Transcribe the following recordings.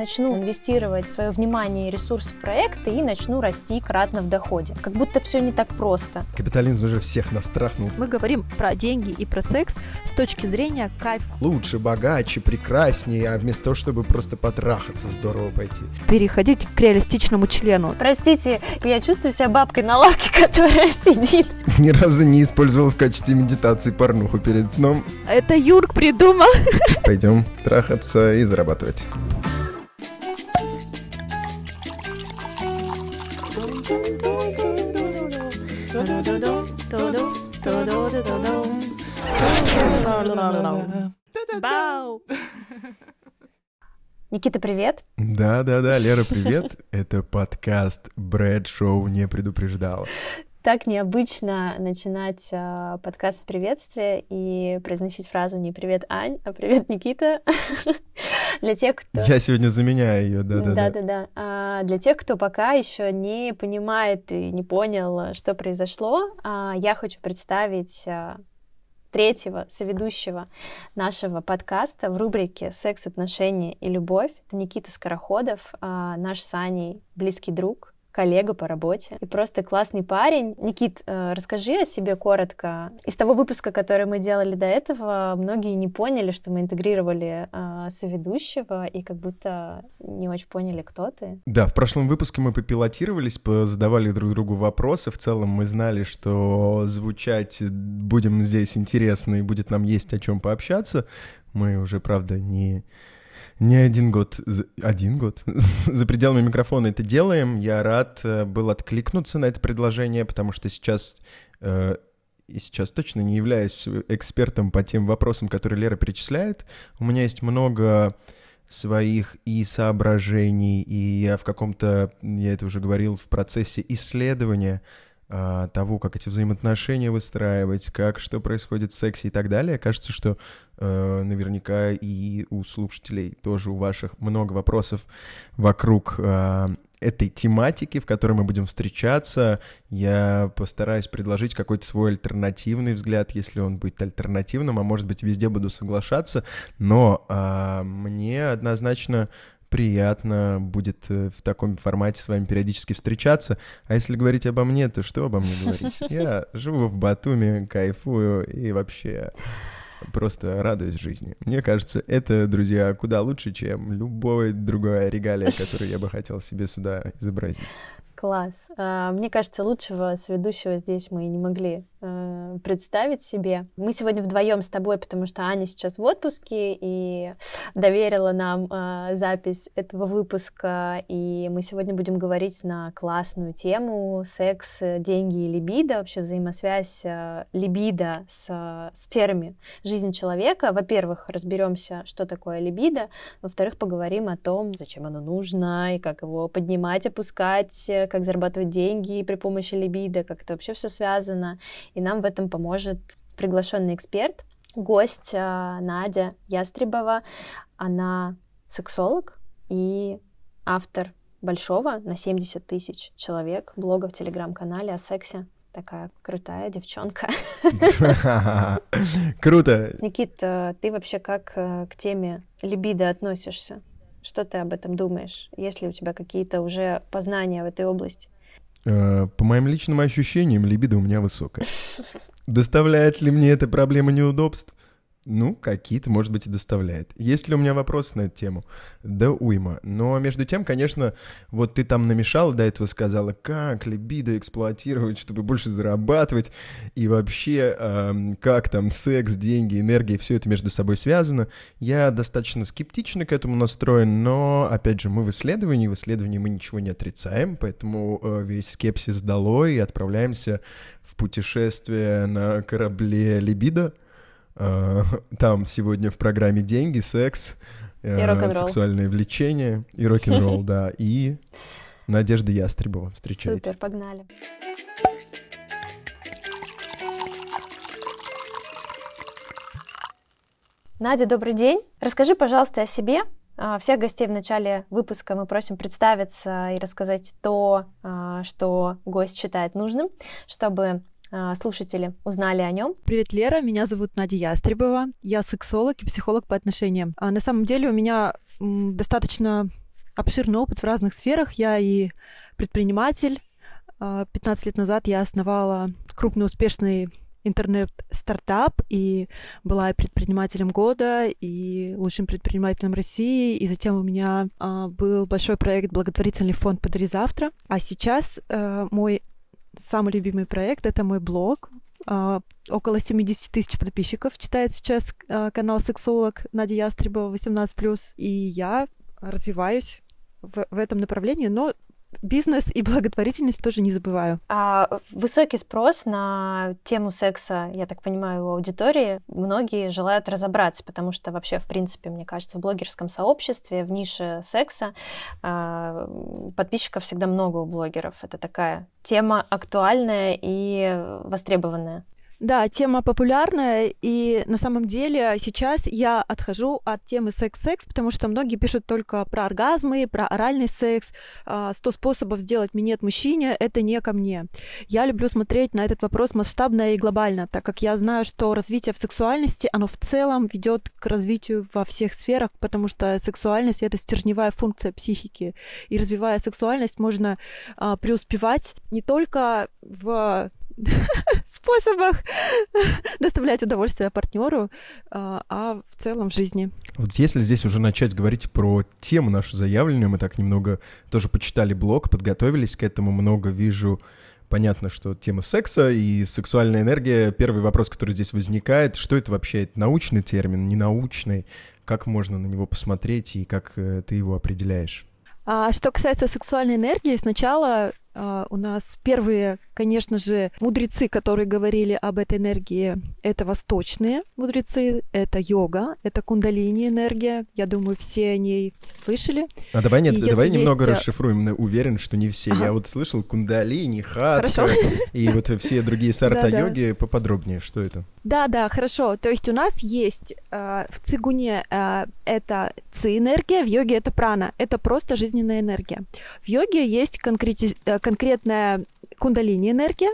начну инвестировать свое внимание и ресурс в проекты и начну расти кратно в доходе. Как будто все не так просто. Капитализм уже всех настрахнул. Мы говорим про деньги и про секс с точки зрения кайфа. Лучше, богаче, прекраснее, а вместо того, чтобы просто потрахаться, здорово пойти. Переходить к реалистичному члену. Простите, я чувствую себя бабкой на лавке, которая сидит. Ни разу не использовал в качестве медитации порнуху перед сном. Это Юрк придумал. Пойдем трахаться и зарабатывать. Бау! Никита, привет. Да-да-да, Лера, привет. Это подкаст Брэд Шоу не предупреждал. Так необычно начинать э, подкаст с приветствия и произносить фразу не «Привет, Ань», а «Привет, Никита». Для тех, кто... Я сегодня заменяю ее, да-да-да. Да-да-да. А, для тех, кто пока еще не понимает и не понял, что произошло, а, я хочу представить а, третьего соведущего нашего подкаста в рубрике «Секс, отношения и любовь». Это Никита Скороходов, а, наш с Аней близкий друг, коллега по работе и просто классный парень. Никит, э, расскажи о себе коротко. Из того выпуска, который мы делали до этого, многие не поняли, что мы интегрировали э, соведущего и как будто не очень поняли, кто ты. Да, в прошлом выпуске мы попилотировались, задавали друг другу вопросы. В целом мы знали, что звучать будем здесь интересно и будет нам есть о чем пообщаться. Мы уже, правда, не не один год, один год за пределами микрофона это делаем. Я рад э, был откликнуться на это предложение, потому что сейчас э, сейчас точно не являюсь экспертом по тем вопросам, которые Лера перечисляет. У меня есть много своих и соображений, и я в каком-то, я это уже говорил, в процессе исследования того, как эти взаимоотношения выстраивать, как что происходит в сексе и так далее. Кажется, что э, наверняка и у слушателей тоже у ваших много вопросов вокруг э, этой тематики, в которой мы будем встречаться. Я постараюсь предложить какой-то свой альтернативный взгляд, если он будет альтернативным, а может быть везде буду соглашаться, но э, мне однозначно приятно будет э, в таком формате с вами периодически встречаться. А если говорить обо мне, то что обо мне говорить? Я живу в Батуми, кайфую и вообще просто радуюсь жизни. Мне кажется, это, друзья, куда лучше, чем любое другое регалия, которое я бы хотел себе сюда изобразить. Класс. А, мне кажется, лучшего сведущего здесь мы не могли э, представить себе. Мы сегодня вдвоем с тобой, потому что Аня сейчас в отпуске и доверила нам э, запись этого выпуска. И мы сегодня будем говорить на классную тему секс, деньги и либидо, вообще взаимосвязь э, либидо с сферами жизни человека. Во-первых, разберемся, что такое либидо. Во-вторых, поговорим о том, зачем оно нужно и как его поднимать, опускать, как зарабатывать деньги при помощи либидо, как это вообще все связано. И нам в этом поможет приглашенный эксперт, гость а, Надя Ястребова. Она сексолог и автор большого на 70 тысяч человек блога в телеграм-канале о сексе. Такая крутая девчонка. Круто. Никит, а, ты вообще как э, к теме либидо относишься? Что ты об этом думаешь? Есть ли у тебя какие-то уже познания в этой области? Э, по моим личным ощущениям, либидо у меня высокая. Доставляет ли мне эта проблема неудобств? Ну, какие-то, может быть, и доставляет. Есть ли у меня вопросы на эту тему? Да уйма. Но между тем, конечно, вот ты там намешала до этого, сказала, как либидо эксплуатировать, чтобы больше зарабатывать, и вообще, эм, как там секс, деньги, энергия, все это между собой связано. Я достаточно скептично к этому настроен, но, опять же, мы в исследовании, в исследовании мы ничего не отрицаем, поэтому э, весь скепсис долой и отправляемся в путешествие на корабле либидо. Э, там сегодня в программе деньги, секс, э, сексуальное влечение и рок-н-ролл, да, и Надежда Ястребова. Встречайте. Супер, погнали. Надя, добрый день. Расскажи, пожалуйста, о себе. А, всех гостей в начале выпуска мы просим представиться и рассказать то, а, что гость считает нужным, чтобы слушатели узнали о нем. Привет, Лера, меня зовут Надя Ястребова, я сексолог и психолог по отношениям. А на самом деле у меня достаточно обширный опыт в разных сферах. Я и предприниматель. 15 лет назад я основала крупный успешный интернет-стартап и была предпринимателем года и лучшим предпринимателем России. И затем у меня а, был большой проект благотворительный фонд «Подари завтра». А сейчас а, мой самый любимый проект — это мой блог. А, около 70 тысяч подписчиков читает сейчас а, канал «Сексолог» Надя Ястребова 18+. И я развиваюсь в, в этом направлении, но бизнес и благотворительность тоже не забываю. А высокий спрос на тему секса, я так понимаю, у аудитории. Многие желают разобраться, потому что вообще, в принципе, мне кажется, в блогерском сообществе, в нише секса а, подписчиков всегда много у блогеров. Это такая тема актуальная и востребованная. Да, тема популярная, и на самом деле сейчас я отхожу от темы секс-секс, потому что многие пишут только про оргазмы, про оральный секс, 100 а, способов сделать минет мужчине, это не ко мне. Я люблю смотреть на этот вопрос масштабно и глобально, так как я знаю, что развитие в сексуальности, оно в целом ведет к развитию во всех сферах, потому что сексуальность — это стержневая функция психики, и развивая сексуальность, можно а, преуспевать не только в способах доставлять удовольствие партнеру, а, а в целом в жизни. Вот если здесь уже начать говорить про тему нашу заявленную, мы так немного тоже почитали блог, подготовились к этому, много вижу понятно, что тема секса и сексуальная энергия. Первый вопрос, который здесь возникает, что это вообще? Это научный термин, ненаучный? Как можно на него посмотреть и как э, ты его определяешь? А, что касается сексуальной энергии, сначала у нас первые, конечно же, мудрецы, которые говорили об этой энергии, это восточные мудрецы, это йога, это кундалини энергия. Я думаю, все о ней слышали. А давай нет, давай немного есть... расшифруем. Уверен, что не все. Ага. Я вот слышал кундалини, хатха и вот все другие сарта-йоги. Поподробнее, что это? Да, да, хорошо. То есть у нас есть э, в цигуне э, это ци-энергия, в йоге это прана. Это просто жизненная энергия. В йоге есть конкрети... Конкретная кундалини-энергия,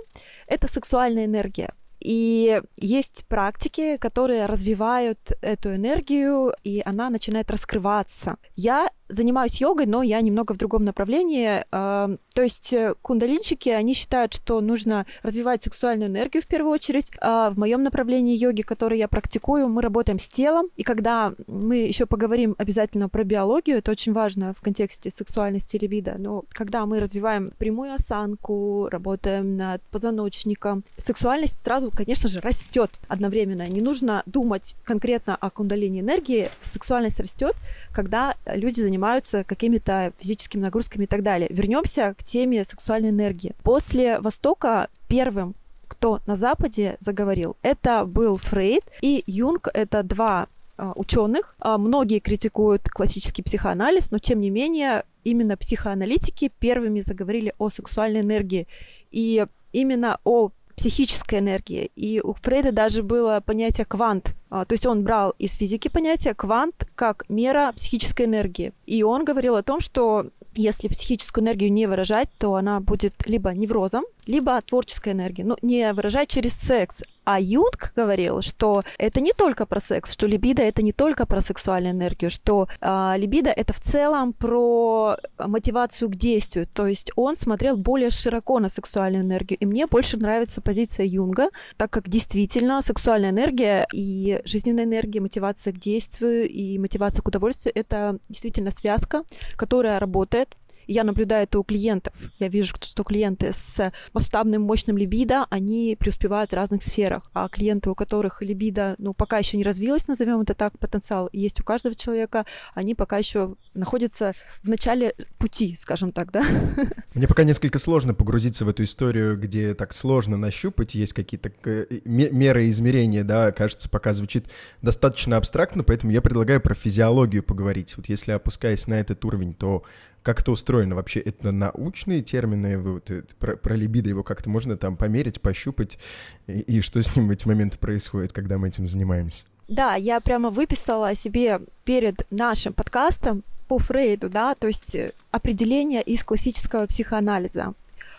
это сексуальная энергия. И есть практики, которые развивают эту энергию, и она начинает раскрываться. Я занимаюсь йогой, но я немного в другом направлении. То есть э, кундалинчики, они считают, что нужно развивать сексуальную энергию в первую очередь. А в моем направлении йоги, который я практикую, мы работаем с телом. И когда мы еще поговорим обязательно про биологию, это очень важно в контексте сексуальности либидо, но когда мы развиваем прямую осанку, работаем над позвоночником, сексуальность сразу, конечно же, растет одновременно. Не нужно думать конкретно о кундалини энергии. Сексуальность растет, когда люди занимаются занимаются какими-то физическими нагрузками и так далее. Вернемся к теме сексуальной энергии. После Востока первым кто на Западе заговорил, это был Фрейд и Юнг. Это два а, ученых. А, многие критикуют классический психоанализ, но тем не менее именно психоаналитики первыми заговорили о сексуальной энергии и именно о психической энергии. И у Фрейда даже было понятие квант. А, то есть он брал из физики понятие квант как мера психической энергии. И он говорил о том, что если психическую энергию не выражать, то она будет либо неврозом, либо творческой энергией. Ну, не выражать через секс, а Юнг говорил, что это не только про секс, что либидо это не только про сексуальную энергию, что э, либидо это в целом про мотивацию к действию. То есть он смотрел более широко на сексуальную энергию. И мне больше нравится позиция Юнга, так как действительно сексуальная энергия и жизненная энергия, мотивация к действию и мотивация к удовольствию это действительно связка, которая работает я наблюдаю это у клиентов. Я вижу, что клиенты с масштабным, мощным либидо, они преуспевают в разных сферах. А клиенты, у которых либидо, ну, пока еще не развилось, назовем это так, потенциал есть у каждого человека, они пока еще находятся в начале пути, скажем так, да? Мне пока несколько сложно погрузиться в эту историю, где так сложно нащупать, есть какие-то э, меры измерения, да, кажется, пока звучит достаточно абстрактно, поэтому я предлагаю про физиологию поговорить. Вот если опускаясь на этот уровень, то как это устроено вообще? Это научные термины, вот, э, про, про либидо его как-то можно там померить, пощупать, и, и что с ним в эти моменты происходит, когда мы этим занимаемся? Да, я прямо выписала себе перед нашим подкастом по Фрейду, да, то есть э, определение из классического психоанализа.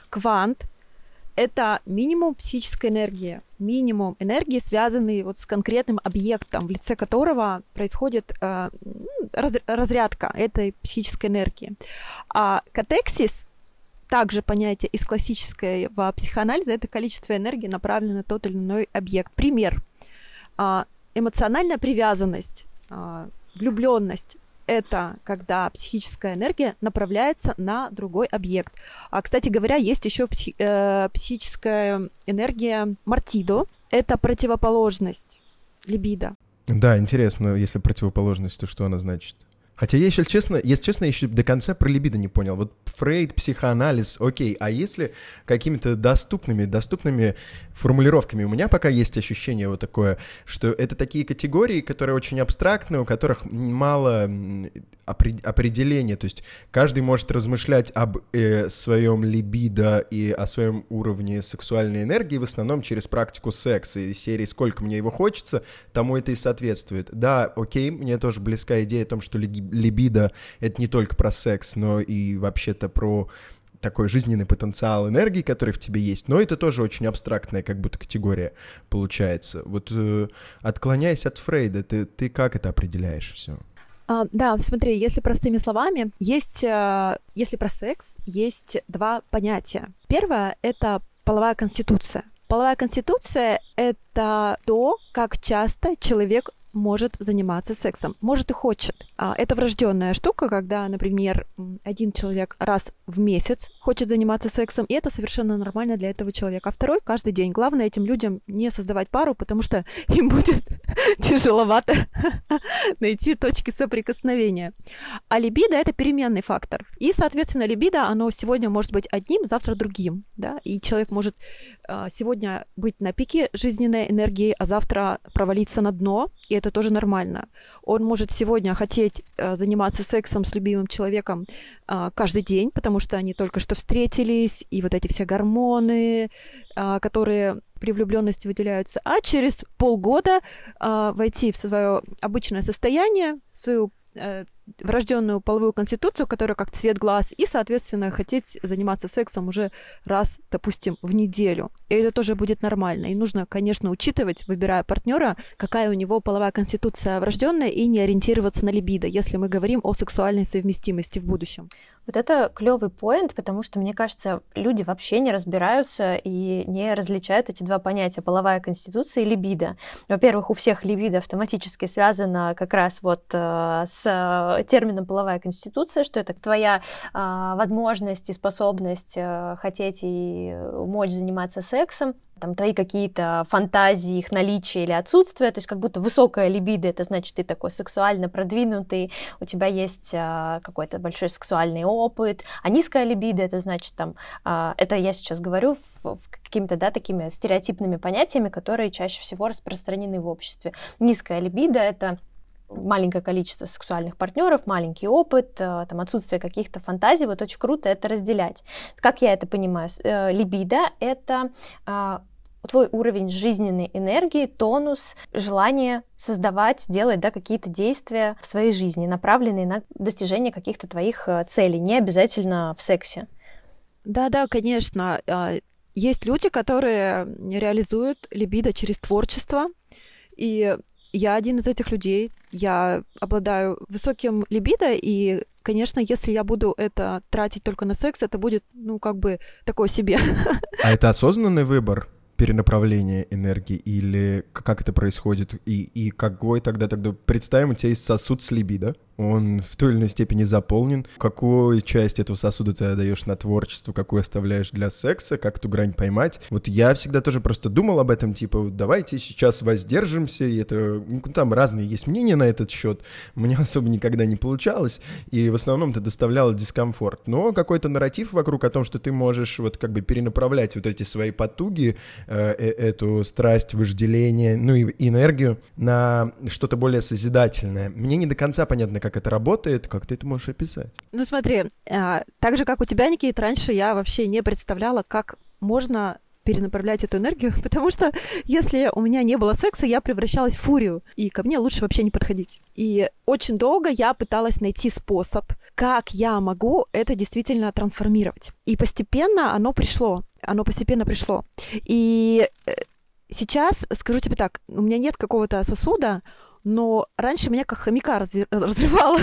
Квант — это минимум психической энергии, минимум энергии, связанный вот с конкретным объектом, в лице которого происходит э, раз, разрядка этой психической энергии. А катексис также понятие из классического психоанализа это количество энергии, направленное на тот или иной объект. Пример. А, эмоциональная привязанность, а, влюбленность это когда психическая энергия направляется на другой объект. А, кстати говоря, есть еще психи- э, психическая энергия мартидо. Это противоположность либидо. Да, интересно, если противоположность, то что она значит? Хотя я еще честно, если честно, еще до конца про либидо не понял. Вот Фрейд, психоанализ, окей, а если какими-то доступными, доступными формулировками, у меня пока есть ощущение вот такое, что это такие категории, которые очень абстрактны, у которых мало определения, то есть каждый может размышлять об э, своем либидо и о своем уровне сексуальной энергии в основном через практику секса и серии «Сколько мне его хочется», тому это и соответствует. Да, окей, мне тоже близка идея о том, что либидо — это не только про секс, но и вообще-то про такой жизненный потенциал энергии, который в тебе есть, но это тоже очень абстрактная как будто категория получается. Вот э, отклоняясь от Фрейда, ты, ты как это определяешь все? А, да, смотри, если простыми словами, есть, э, если про секс, есть два понятия. Первое — это половая конституция. Половая конституция — это то, как часто человек может заниматься сексом, может и хочет. А, это врожденная штука, когда, например, один человек раз в месяц хочет заниматься сексом, и это совершенно нормально для этого человека. А второй каждый день. Главное этим людям не создавать пару, потому что им будет тяжеловато найти точки соприкосновения. А либидо — это переменный фактор. И, соответственно, либидо, оно сегодня может быть одним, завтра другим. Да? И человек может а, сегодня быть на пике жизненной энергии, а завтра провалиться на дно, и это тоже нормально. Он может сегодня хотеть а, заниматься сексом с любимым человеком а, каждый день, потому что они только что встретились, и вот эти все гормоны, которые при влюбленности выделяются, а через полгода войти в свое обычное состояние, в свою э, врожденную половую конституцию, которая как цвет глаз, и, соответственно, хотеть заниматься сексом уже раз, допустим, в неделю. И это тоже будет нормально. И нужно, конечно, учитывать, выбирая партнера, какая у него половая конституция врожденная, и не ориентироваться на либидо, если мы говорим о сексуальной совместимости в будущем. Вот это клевый поинт, потому что, мне кажется, люди вообще не разбираются и не различают эти два понятия половая конституция и либидо. Во-первых, у всех либидо автоматически связано как раз вот э, с термином половая конституция, что это твоя э, возможность и способность э, хотеть и мочь заниматься сексом, там твои какие-то фантазии, их наличие или отсутствие, то есть как будто высокая либидо, это значит, ты такой сексуально продвинутый, у тебя есть а, какой-то большой сексуальный опыт, а низкая либидо, это значит, там, а, это я сейчас говорю в, в какими-то, да, такими стереотипными понятиями, которые чаще всего распространены в обществе. Низкая либидо — это маленькое количество сексуальных партнеров, маленький опыт, э, там, отсутствие каких-то фантазий, вот очень круто это разделять. Как я это понимаю? Э, либидо — это а, твой уровень жизненной энергии, тонус, желание создавать, делать да, какие-то действия в своей жизни, направленные на достижение каких-то твоих э, целей, не обязательно в сексе. Да-да, конечно. А, есть люди, которые реализуют либидо через творчество, и я один из этих людей. Я обладаю высоким либидо, и, конечно, если я буду это тратить только на секс, это будет, ну, как бы такое себе. А это осознанный выбор? перенаправление энергии или как это происходит и, и какой тогда тогда представим у тебя есть сосуд с либидо он в той или иной степени заполнен. Какую часть этого сосуда ты отдаешь на творчество, какую оставляешь для секса, как эту грань поймать. Вот я всегда тоже просто думал об этом, типа, давайте сейчас воздержимся, и это, ну, там разные есть мнения на этот счет. У меня особо никогда не получалось, и в основном это доставляло дискомфорт. Но какой-то нарратив вокруг о том, что ты можешь вот как бы перенаправлять вот эти свои потуги, э, э, эту страсть, вожделение, ну и энергию на что-то более созидательное. Мне не до конца понятно, как это работает, как ты это можешь описать? Ну смотри, а, так же, как у тебя, Никит, раньше я вообще не представляла, как можно перенаправлять эту энергию, потому что если у меня не было секса, я превращалась в фурию, и ко мне лучше вообще не подходить. И очень долго я пыталась найти способ, как я могу это действительно трансформировать. И постепенно оно пришло. оно постепенно пришло. И э, сейчас, скажу тебе так, у меня нет какого-то сосуда, но раньше меня как хомяка разрывало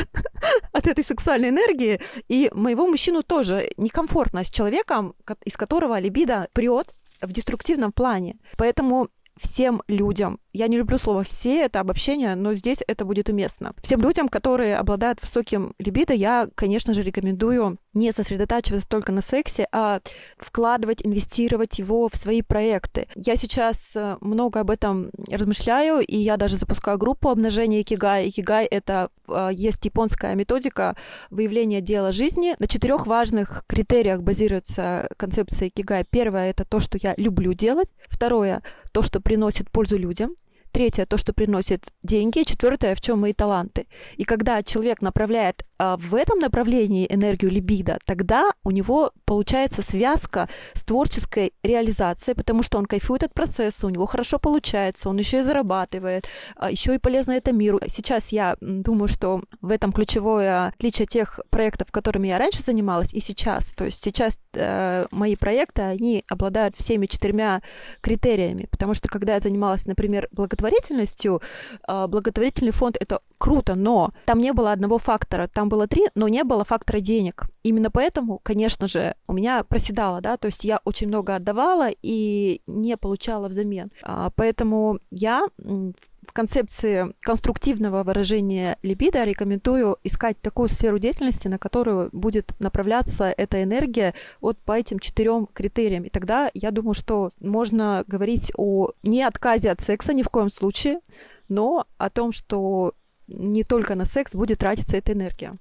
от этой сексуальной энергии, и моего мужчину тоже некомфортно с человеком, из которого либидо прет в деструктивном плане. Поэтому всем людям, я не люблю слово «все», это обобщение, но здесь это будет уместно. Всем людям, которые обладают высоким либидо, я, конечно же, рекомендую не сосредотачиваться только на сексе, а вкладывать, инвестировать его в свои проекты. Я сейчас э, много об этом размышляю, и я даже запускаю группу обнажения икигай. Икигай — это э, есть японская методика выявления дела жизни. На четырех важных критериях базируется концепция икигай. Первое — это то, что я люблю делать. Второе — то, что приносит пользу людям. Третье — то, что приносит деньги. Четвертое — в чем мои таланты. И когда человек направляет в этом направлении энергию либидо, тогда у него получается связка с творческой реализацией, потому что он кайфует от процесса, у него хорошо получается, он еще и зарабатывает, а, еще и полезно это миру. Сейчас я думаю, что в этом ключевое отличие тех проектов, которыми я раньше занималась, и сейчас. То есть сейчас э, мои проекты, они обладают всеми четырьмя критериями, потому что когда я занималась, например, благотворительностью, а, благотворительный фонд это круто, но там не было одного фактора, там было три, но не было фактора денег. Именно поэтому, конечно же, у меня проседало, да, то есть я очень много отдавала и не получала взамен. А, поэтому я в концепции конструктивного выражения либидо рекомендую искать такую сферу деятельности, на которую будет направляться эта энергия вот по этим четырем критериям. И тогда я думаю, что можно говорить о не отказе от секса ни в коем случае, но о том, что не только на секс будет тратиться эта энергия.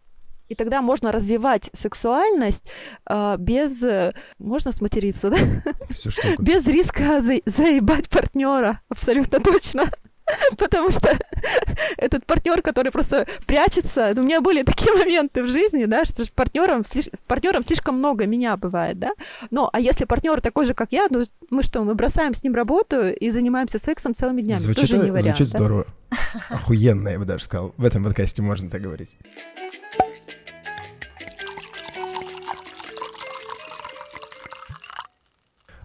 И тогда можно развивать сексуальность э, без, можно сматериться, да? без риска за, заебать партнера, абсолютно точно. Потому что этот партнер, который просто прячется, у меня были такие моменты в жизни, да, что партнером, партнером слишком много меня бывает, да. Но а если партнер такой же, как я, ну мы что, мы бросаем с ним работу и занимаемся сексом целыми днями. Звучит, Тоже не вариант, звучит да? здорово. Охуенно, я бы даже сказал. В этом подкасте можно так говорить.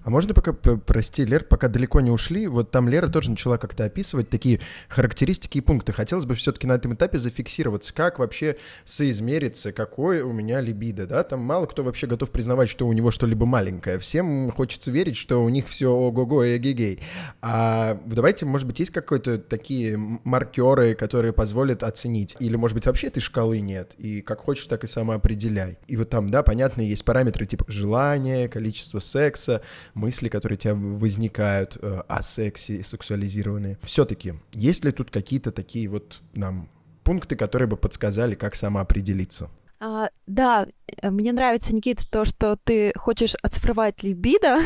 А можно пока, прости, Лер, пока далеко не ушли, вот там Лера тоже начала как-то описывать такие характеристики и пункты. Хотелось бы все-таки на этом этапе зафиксироваться, как вообще соизмериться, какой у меня либидо, да? Там мало кто вообще готов признавать, что у него что-либо маленькое. Всем хочется верить, что у них все ого-го и эгегей. А давайте, может быть, есть какие-то такие маркеры, которые позволят оценить? Или, может быть, вообще этой шкалы нет? И как хочешь, так и самоопределяй. И вот там, да, понятно, есть параметры типа желания, количество секса, мысли, которые у тебя возникают э, о сексе и сексуализированные. Все-таки, есть ли тут какие-то такие вот нам пункты, которые бы подсказали, как самоопределиться? А, да, э, мне нравится, Никита, то, что ты хочешь оцифровать либидо.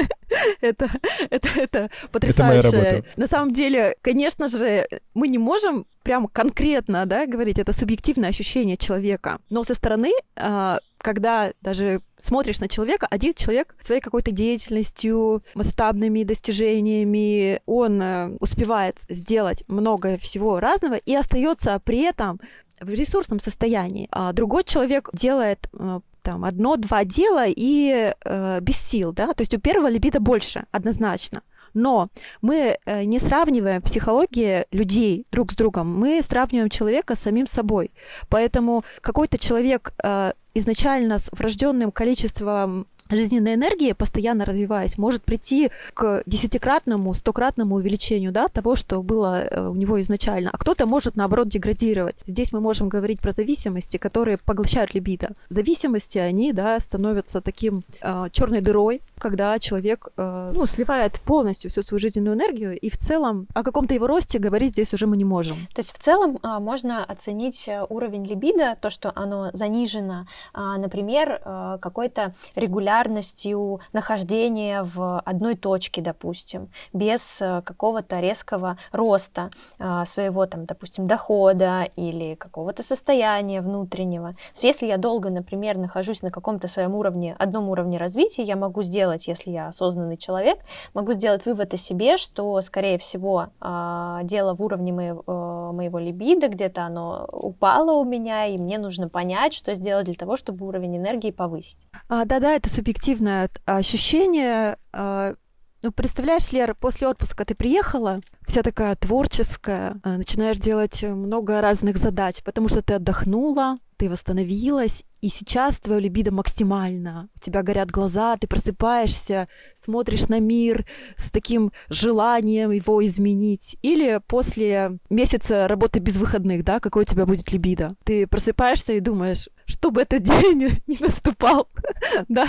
это, это, это потрясающе. Это моя работа. На самом деле, конечно же, мы не можем прям конкретно да, говорить, это субъективное ощущение человека. Но со стороны а, когда даже смотришь на человека, один человек своей какой-то деятельностью, масштабными достижениями, он э, успевает сделать много всего разного и остается при этом в ресурсном состоянии. А другой человек делает э, там одно-два дела и э, без сил, да, то есть у первого либидо больше, однозначно. Но мы э, не сравниваем психологии людей друг с другом, мы сравниваем человека с самим собой. Поэтому какой-то человек э, изначально с врожденным количеством жизненной энергии, постоянно развиваясь, может прийти к десятикратному, стократному увеличению да, того, что было э, у него изначально. А кто-то может, наоборот, деградировать. Здесь мы можем говорить про зависимости, которые поглощают либидо. Зависимости, они да, становятся таким э, черной дырой, когда человек э, ну, сливает полностью всю свою жизненную энергию, и в целом о каком-то его росте говорить здесь уже мы не можем. То есть в целом э, можно оценить э, уровень либидо, то, что оно занижено, э, например, э, какой-то регулярностью нахождения в одной точке, допустим, без э, какого-то резкого роста а, своего, там, допустим, дохода или какого-то состояния внутреннего. То есть если я долго, например, нахожусь на каком-то своем уровне, одном уровне развития, я могу сделать сделать, если я осознанный человек, могу сделать вывод о себе, что, скорее всего, а, дело в уровне моего, э, моего либидо, где-то оно упало у меня, и мне нужно понять, что сделать для того, чтобы уровень энергии повысить. А, да-да, это субъективное ощущение. А, ну, представляешь, Лера, после отпуска ты приехала, вся такая творческая, а, начинаешь делать много разных задач, потому что ты отдохнула, ты восстановилась, и сейчас твое либидо максимально. У тебя горят глаза, ты просыпаешься, смотришь на мир с таким желанием его изменить. Или после месяца работы без выходных, да, какой у тебя будет либидо. Ты просыпаешься и думаешь, чтобы этот день не наступал, да,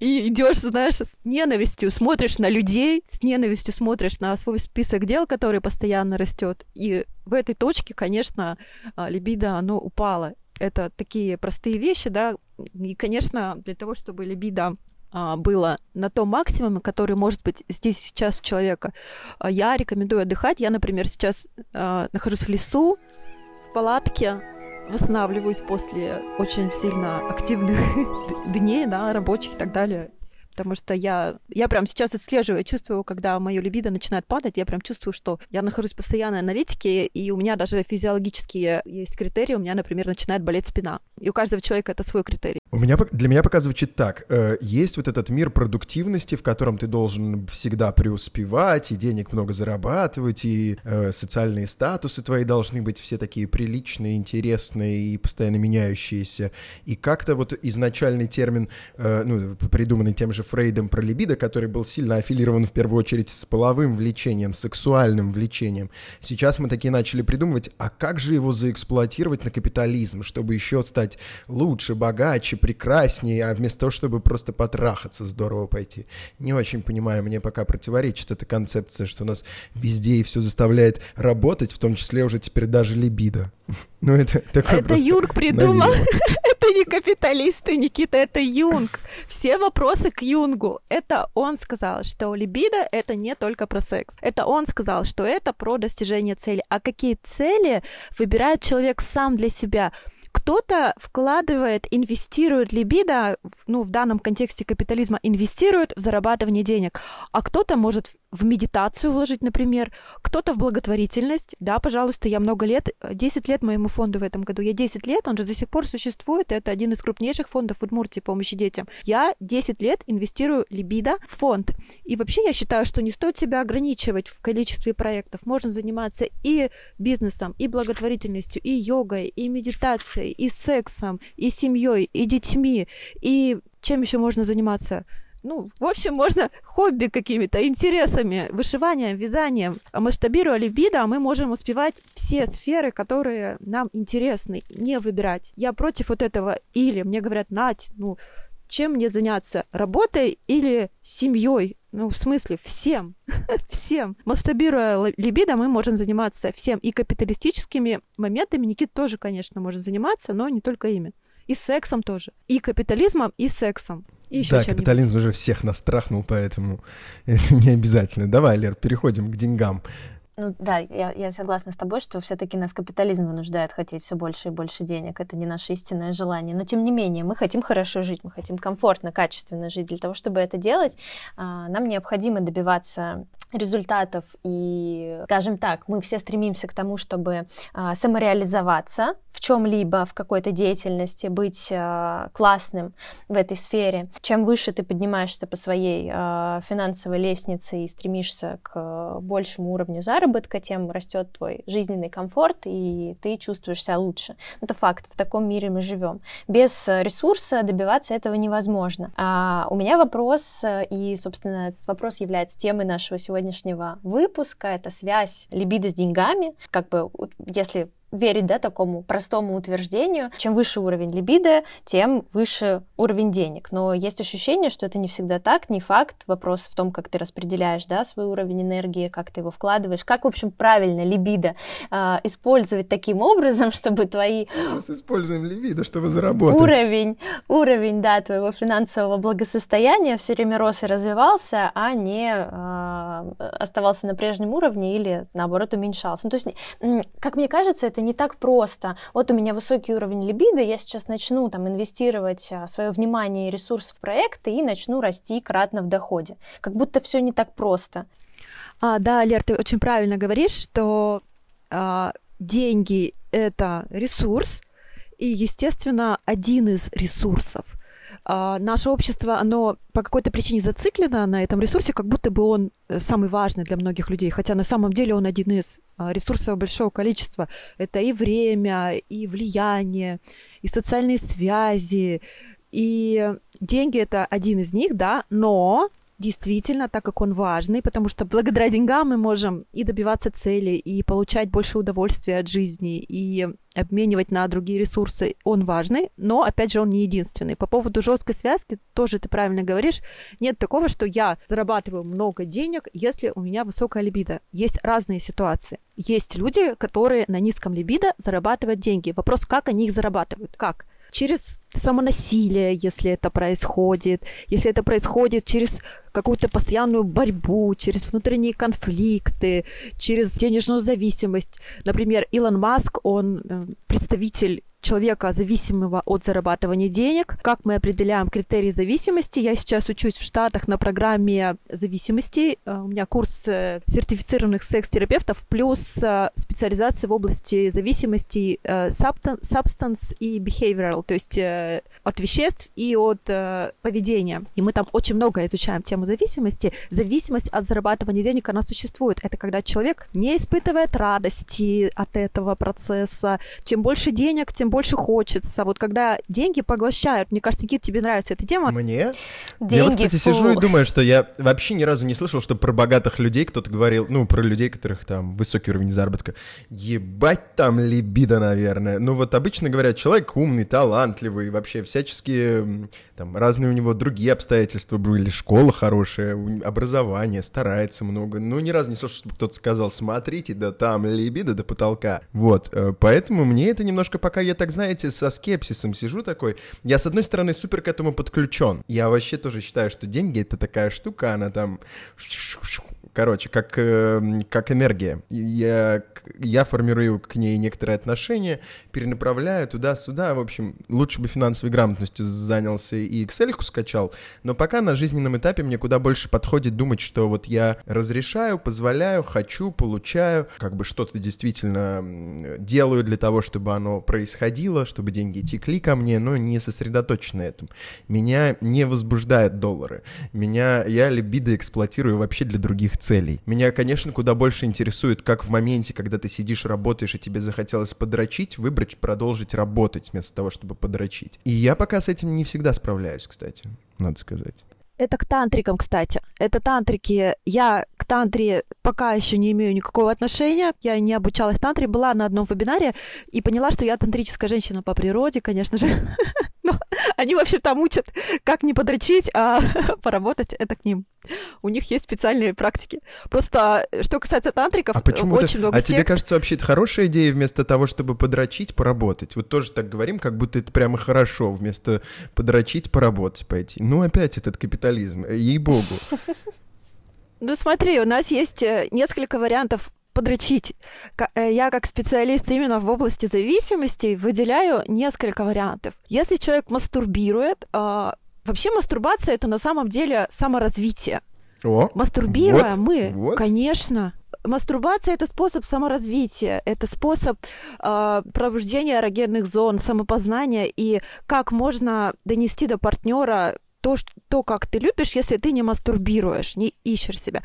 и идешь, знаешь, с ненавистью, смотришь на людей, с ненавистью смотришь на свой список дел, который постоянно растет. И в этой точке, конечно, а, либидо, оно упало это такие простые вещи, да, и, конечно, для того, чтобы либидо а, было на том максимуме, который может быть здесь сейчас у человека, а, я рекомендую отдыхать. Я, например, сейчас нахожусь в лесу, в палатке, восстанавливаюсь после очень сильно активных дней, да, рабочих и так далее потому что я, я прям сейчас отслеживаю, чувствую, когда мое либидо начинает падать, я прям чувствую, что я нахожусь в постоянной аналитике, и у меня даже физиологические есть критерии, у меня, например, начинает болеть спина. И у каждого человека это свой критерий. У меня, для меня пока звучит так. Э, есть вот этот мир продуктивности, в котором ты должен всегда преуспевать, и денег много зарабатывать, и э, социальные статусы твои должны быть все такие приличные, интересные и постоянно меняющиеся. И как-то вот изначальный термин, э, ну, придуманный тем же Фрейдом про либидо, который был сильно аффилирован в первую очередь с половым влечением, сексуальным влечением. Сейчас мы такие начали придумывать, а как же его заэксплуатировать на капитализм, чтобы еще стать лучше, богаче, прекраснее, а вместо того, чтобы просто потрахаться, здорово пойти. Не очень понимаю, мне пока противоречит эта концепция, что нас везде и все заставляет работать, в том числе уже теперь даже либидо. Ну, это такой Это Юнг придумал. это не капиталисты, Никита, это Юнг. Все вопросы к Юнгу. Это он сказал, что либидо — это не только про секс. Это он сказал, что это про достижение цели. А какие цели выбирает человек сам для себя? кто-то вкладывает, инвестирует либидо, ну, в данном контексте капитализма, инвестирует в зарабатывание денег, а кто-то может в медитацию вложить, например, кто-то в благотворительность. Да, пожалуйста, я много лет, 10 лет моему фонду в этом году. Я 10 лет, он же до сих пор существует, это один из крупнейших фондов в Удмуртии помощи детям. Я 10 лет инвестирую либидо в фонд. И вообще я считаю, что не стоит себя ограничивать в количестве проектов. Можно заниматься и бизнесом, и благотворительностью, и йогой, и медитацией, и сексом, и семьей, и детьми, и чем еще можно заниматься? Ну, в общем, можно хобби какими-то, интересами, вышиванием, вязанием. А масштабируя либидо, мы можем успевать все сферы, которые нам интересны, не выбирать. Я против вот этого или мне говорят, Надь, ну, чем мне заняться, работой или семьей? Ну, в смысле, всем. всем. Масштабируя либидо, мы можем заниматься всем. И капиталистическими моментами Никит тоже, конечно, может заниматься, но не только ими. И сексом тоже. И капитализмом, и сексом. И еще да, капитализм уже всех настрахнул, поэтому это не обязательно. Давай, Лер, переходим к деньгам. Ну да, я, я согласна с тобой, что все-таки нас капитализм вынуждает хотеть все больше и больше денег. Это не наше истинное желание. Но тем не менее, мы хотим хорошо жить, мы хотим комфортно, качественно жить. Для того, чтобы это делать, а, нам необходимо добиваться результатов и, скажем так, мы все стремимся к тому, чтобы а, самореализоваться в чем-либо, в какой-то деятельности, быть а, классным в этой сфере. Чем выше ты поднимаешься по своей финансовой лестнице и стремишься к большему уровню заработка, тем растет твой жизненный комфорт, и ты чувствуешь себя лучше. Это факт, в таком мире мы живем. Без ресурса добиваться этого невозможно. А у меня вопрос, и, собственно, вопрос является темой нашего сегодня сегодняшнего выпуска. Это связь либидо с деньгами. Как бы, если верить да, такому простому утверждению. Чем выше уровень либидо, тем выше уровень денег. Но есть ощущение, что это не всегда так, не факт. Вопрос в том, как ты распределяешь да, свой уровень энергии, как ты его вкладываешь, как, в общем, правильно либидо э, использовать таким образом, чтобы твои... Мы используем либидо, чтобы заработать. Уровень, уровень, да, твоего финансового благосостояния все время рос и развивался, а не э, оставался на прежнем уровне или, наоборот, уменьшался. Ну, то есть, как мне кажется, это это не так просто. Вот у меня высокий уровень либидо, я сейчас начну там инвестировать а, свое внимание и ресурс в проекты и начну расти кратно в доходе. Как будто все не так просто. А, да, Лер, ты очень правильно говоришь, что а, деньги это ресурс, и, естественно, один из ресурсов. А, наше общество, оно по какой-то причине зациклено на этом ресурсе, как будто бы он э, самый важный для многих людей, хотя на самом деле он один из а, ресурсов большого количества. Это и время, и влияние, и социальные связи, и деньги это один из них, да, но действительно, так как он важный, потому что благодаря деньгам мы можем и добиваться цели, и получать больше удовольствия от жизни, и обменивать на другие ресурсы, он важный, но, опять же, он не единственный. По поводу жесткой связки, тоже ты правильно говоришь, нет такого, что я зарабатываю много денег, если у меня высокая либидо. Есть разные ситуации. Есть люди, которые на низком либидо зарабатывают деньги. Вопрос, как они их зарабатывают? Как? Через самонасилие, если это происходит, если это происходит через какую-то постоянную борьбу, через внутренние конфликты, через денежную зависимость. Например, Илон Маск, он э, представитель человека, зависимого от зарабатывания денег. Как мы определяем критерии зависимости? Я сейчас учусь в Штатах на программе зависимости. Э, у меня курс э, сертифицированных секс-терапевтов плюс э, специализация в области зависимости substance и behavioral, то есть от веществ и от поведения. И мы там очень много изучаем тему зависимости. Зависимость от зарабатывания денег, она существует. Это когда человек не испытывает радости от этого процесса. Чем больше денег, тем больше хочется. Вот когда деньги поглощают, мне кажется, Никита, тебе нравится эта тема. Мне? Деньги, я вот, кстати, фу. сижу и думаю, что я вообще ни разу не слышал, что про богатых людей кто-то говорил, ну, про людей, которых там высокий уровень заработка. Ебать там либидо, наверное. Ну, вот обычно говорят, человек умный, талантливый, вообще всяческие, там, разные у него другие обстоятельства были, школа хорошая, образование, старается много. Ну, ни разу не слышал, чтобы кто-то сказал, смотрите, да там либидо до потолка. Вот, э, поэтому мне это немножко пока я так, знаете, со скепсисом сижу такой. Я, с одной стороны, супер к этому подключен. Я вообще тоже считаю, что деньги — это такая штука, она там короче, как, э, как энергия. Я, я формирую к ней некоторые отношения, перенаправляю туда-сюда. В общем, лучше бы финансовой грамотностью занялся и Excel скачал. Но пока на жизненном этапе мне куда больше подходит думать, что вот я разрешаю, позволяю, хочу, получаю, как бы что-то действительно делаю для того, чтобы оно происходило, чтобы деньги текли ко мне, но не сосредоточен на этом. Меня не возбуждают доллары. Меня, я либидо эксплуатирую вообще для других целей целей. Меня, конечно, куда больше интересует, как в моменте, когда ты сидишь, работаешь, и тебе захотелось подрочить, выбрать, продолжить работать вместо того, чтобы подрочить. И я пока с этим не всегда справляюсь, кстати, надо сказать. Это к тантрикам, кстати. Это тантрики. Я к тантре пока еще не имею никакого отношения. Я не обучалась тантре, была на одном вебинаре и поняла, что я тантрическая женщина по природе, конечно же. Они вообще там учат, как не подрочить, а поработать это к ним. У них есть специальные практики. Просто, что касается тантриков, а почему очень много А тебе кажется, вообще это хорошая идея вместо того, чтобы подрочить, поработать? Вот тоже так говорим, как будто это прямо хорошо, вместо подрочить, поработать пойти. Ну, опять этот капитализм, ей-богу. Ну смотри, у нас есть э, несколько вариантов подрочить. Э, я как специалист именно в области зависимости выделяю несколько вариантов. Если человек мастурбирует, а, вообще мастурбация это на самом деле саморазвитие. О, Мастурбируя вот, мы, вот. конечно, мастурбация это способ саморазвития, это способ э, пробуждения эрогенных зон, самопознания и как можно донести до партнера то, что, то, как ты любишь, если ты не мастурбируешь, не ищешь себя.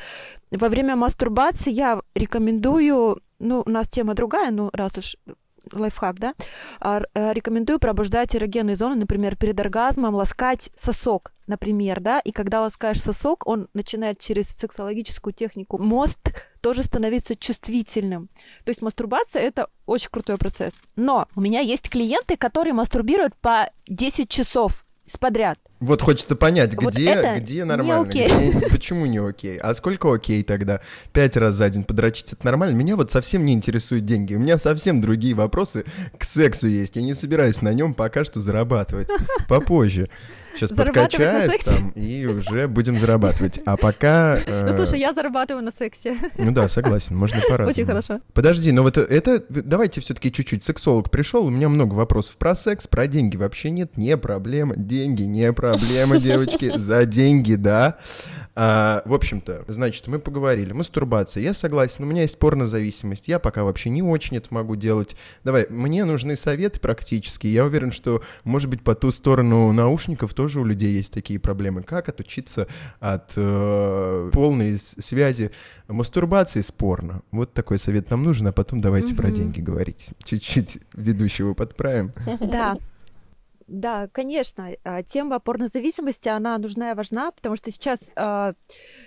Во время мастурбации я рекомендую, ну, у нас тема другая, ну, раз уж лайфхак, да, а, э, рекомендую пробуждать эрогенные зоны, например, перед оргазмом ласкать сосок, например, да, и когда ласкаешь сосок, он начинает через сексологическую технику мост тоже становиться чувствительным. То есть мастурбация — это очень крутой процесс. Но у меня есть клиенты, которые мастурбируют по 10 часов подряд. Вот хочется понять, Вот где, это где не нормально, окей. где- почему не окей, а сколько окей тогда? Пять раз за день подрочить это нормально? Меня вот совсем не интересуют деньги, у меня совсем другие вопросы к сексу есть, я не собираюсь на нем пока что зарабатывать, попозже. Сейчас подкачаюсь там и уже будем зарабатывать, а пока... э, Ну, слушай, я зарабатываю на сексе. Ну да, согласен, можно по-разному. Очень хорошо. Подожди, но вот это, давайте все-таки чуть-чуть. Сексолог пришел, у меня много вопросов про секс, про деньги вообще нет, не проблема. Деньги не проблема, девочки, за деньги, да. А, в общем-то, значит, мы поговорили. Мастурбация, я согласен, у меня есть порнозависимость, я пока вообще не очень это могу делать. Давай, мне нужны советы практически. Я уверен, что, может быть, по ту сторону наушников тоже у людей есть такие проблемы. Как отучиться от э, полной связи мастурбации с порно? Вот такой совет нам нужен, а потом давайте про Мгм. деньги говорить. Чуть-чуть ведущего подправим. Да. Да, конечно, а, тема порнозависимости, она нужна и важна, потому что сейчас а,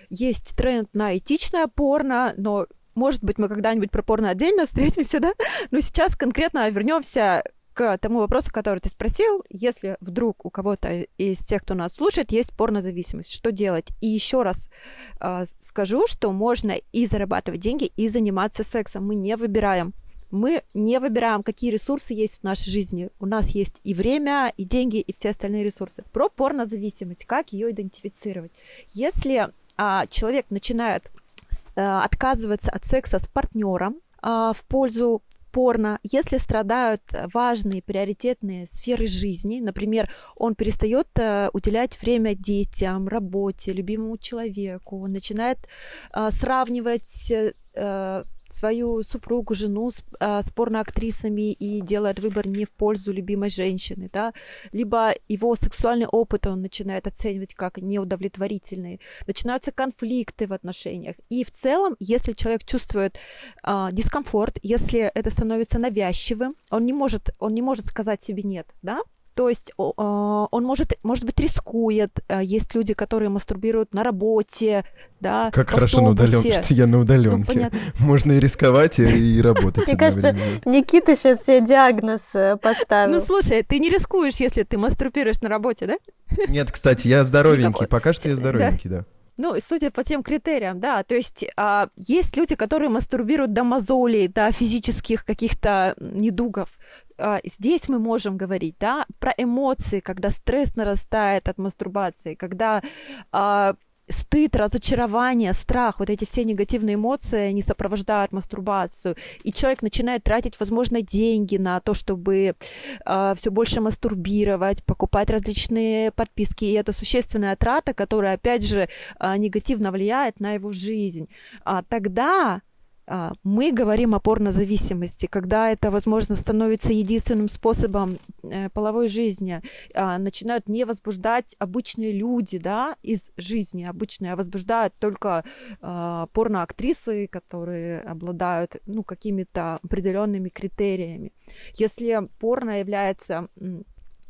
есть тренд на этичное порно, но, может быть, мы когда-нибудь про порно отдельно встретимся, да? Но сейчас конкретно вернемся к тому вопросу, который ты спросил. Если вдруг у кого-то из тех, кто нас слушает, есть порнозависимость, что делать? И еще раз а, скажу, что можно и зарабатывать деньги, и заниматься сексом. Мы не выбираем мы не выбираем, какие ресурсы есть в нашей жизни. У нас есть и время, и деньги, и все остальные ресурсы. Про порнозависимость, как ее идентифицировать. Если а, человек начинает а, отказываться от секса с партнером а, в пользу порно, если страдают важные приоритетные сферы жизни, например, он перестает э, уделять время детям, работе, любимому человеку, он начинает а, сравнивать э, э, свою супругу, жену с, а, с порноактрисами и делает выбор не в пользу любимой женщины, да, либо его сексуальный опыт он начинает оценивать как неудовлетворительный, начинаются конфликты в отношениях. И в целом, если человек чувствует а, дискомфорт, если это становится навязчивым, он не может, он не может сказать себе нет, да, то есть а, он может, может быть, рискует. А, Есть люди, которые мастурбируют на работе, да, Как в хорошо на удаленке, что я на Ну, удаленке. понятно. Можно и рисковать, и, и работать Мне кажется. Никита сейчас себе диагноз э, Ну, поставил. слушай, ты не рискуешь, если ты мастурбируешь на работе, да? Нет, кстати, я здоровенький, пока что я здоровенький, да. Ну, судя по тем критериям, да, то есть а, есть люди, которые мастурбируют до мозолей, до физических каких-то недугов. А, здесь мы можем говорить, да, про эмоции, когда стресс нарастает от мастурбации, когда а, стыд, разочарование, страх, вот эти все негативные эмоции, они сопровождают мастурбацию, и человек начинает тратить, возможно, деньги на то, чтобы все больше мастурбировать, покупать различные подписки, и это существенная трата, которая, опять же, а, негативно влияет на его жизнь. А тогда а, мы говорим о порнозависимости, когда это, возможно, становится единственным способом э, половой жизни, а, начинают не возбуждать обычные люди, да, из жизни обычные, а возбуждают только а, порноактрисы, которые обладают, ну, какими-то определенными критериями. Если порно является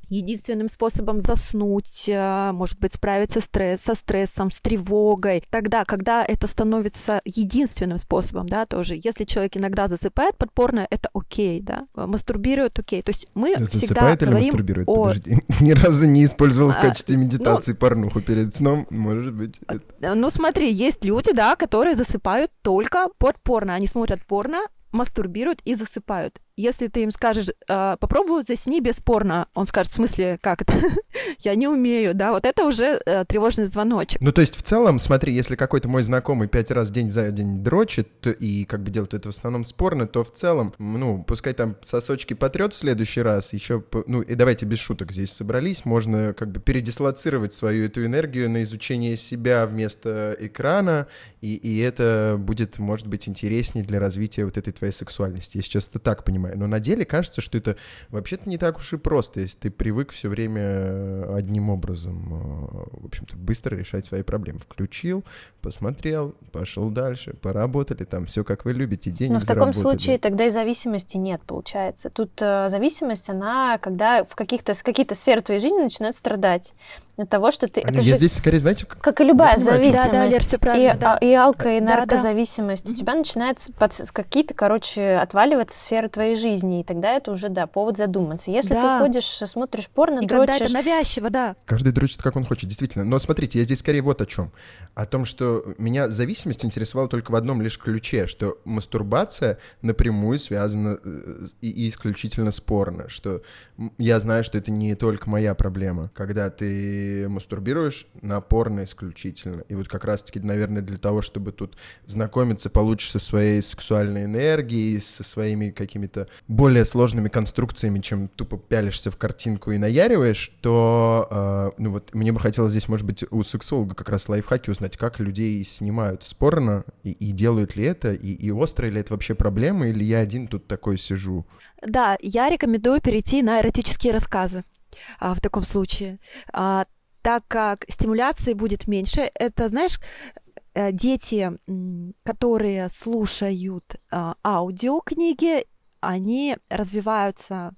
единственным способом заснуть, а, может быть, справиться стресс, со стрессом, с тревогой. Тогда, когда это становится единственным способом, да, тоже, если человек иногда засыпает под порно, это окей, да, мастурбирует, окей. То есть мы всегда Засыпает или говорим мастурбирует? о... Подожди. Ни разу не использовал в А, качестве ну- медитации порнуху перед сном. Может быть. это- Э, Ну, смотри, есть люди, да, которые засыпают только под порно. Они смотрят порно, мастурбируют и засыпают. Если ты им скажешь, «А, попробуй засни без порно, он скажет, в смысле, как это? Я не умею, да, вот это уже э, тревожный звоночек. Ну, то есть, в целом, смотри, если какой-то мой знакомый пять раз день за день дрочит и как бы делает это в основном спорно, то в целом, ну, пускай там сосочки потрет в следующий раз, еще, ну, и давайте без шуток здесь собрались, можно как бы передислоцировать свою эту энергию на изучение себя вместо экрана, и, и это будет, может быть, интереснее для развития вот этой твоей сексуальности. Я сейчас это так понимаю. Но на деле кажется, что это вообще-то не так уж и просто, если ты привык все время э, одним образом, э, в общем-то, быстро решать свои проблемы. Включил, посмотрел, пошел дальше, поработали, там все как вы любите, денег Но в таком случае тогда и зависимости нет, получается. Тут э, зависимость, она когда в каких-то какие-то сферы твоей жизни начинают страдать. От того, что ты... Аня, я же... здесь скорее, знаете... Как, как и любая зависимость. Да, да, Лер, все правильно, и, да. и алко, и наркозависимость. Да, да. У тебя начинается под... какие-то, короче, отваливаться сферы твоей жизни, и тогда это уже, да, повод задуматься. Если да. ты ходишь, смотришь порно, и дрочишь... когда это навязчиво, да. Каждый дрочит, как он хочет, действительно. Но смотрите, я здесь скорее вот о чем. О том, что меня зависимость интересовала только в одном лишь ключе, что мастурбация напрямую связана э, и, и исключительно с порно, что я знаю, что это не только моя проблема, когда ты мастурбируешь на исключительно. И вот как раз-таки, наверное, для того, чтобы тут знакомиться получше со своей сексуальной энергией, со своими какими-то более сложными конструкциями, чем тупо пялишься в картинку и наяриваешь, то, э, ну вот, мне бы хотелось здесь, может быть, у сексолога как раз лайфхаки узнать, как людей снимают с порно, и, и делают ли это, и, и острая ли это вообще проблема, или я один тут такой сижу. Да, я рекомендую перейти на эротические рассказы а, в таком случае. А, так как стимуляции будет меньше, это, знаешь, э, дети, которые слушают а, аудиокниги, они развиваются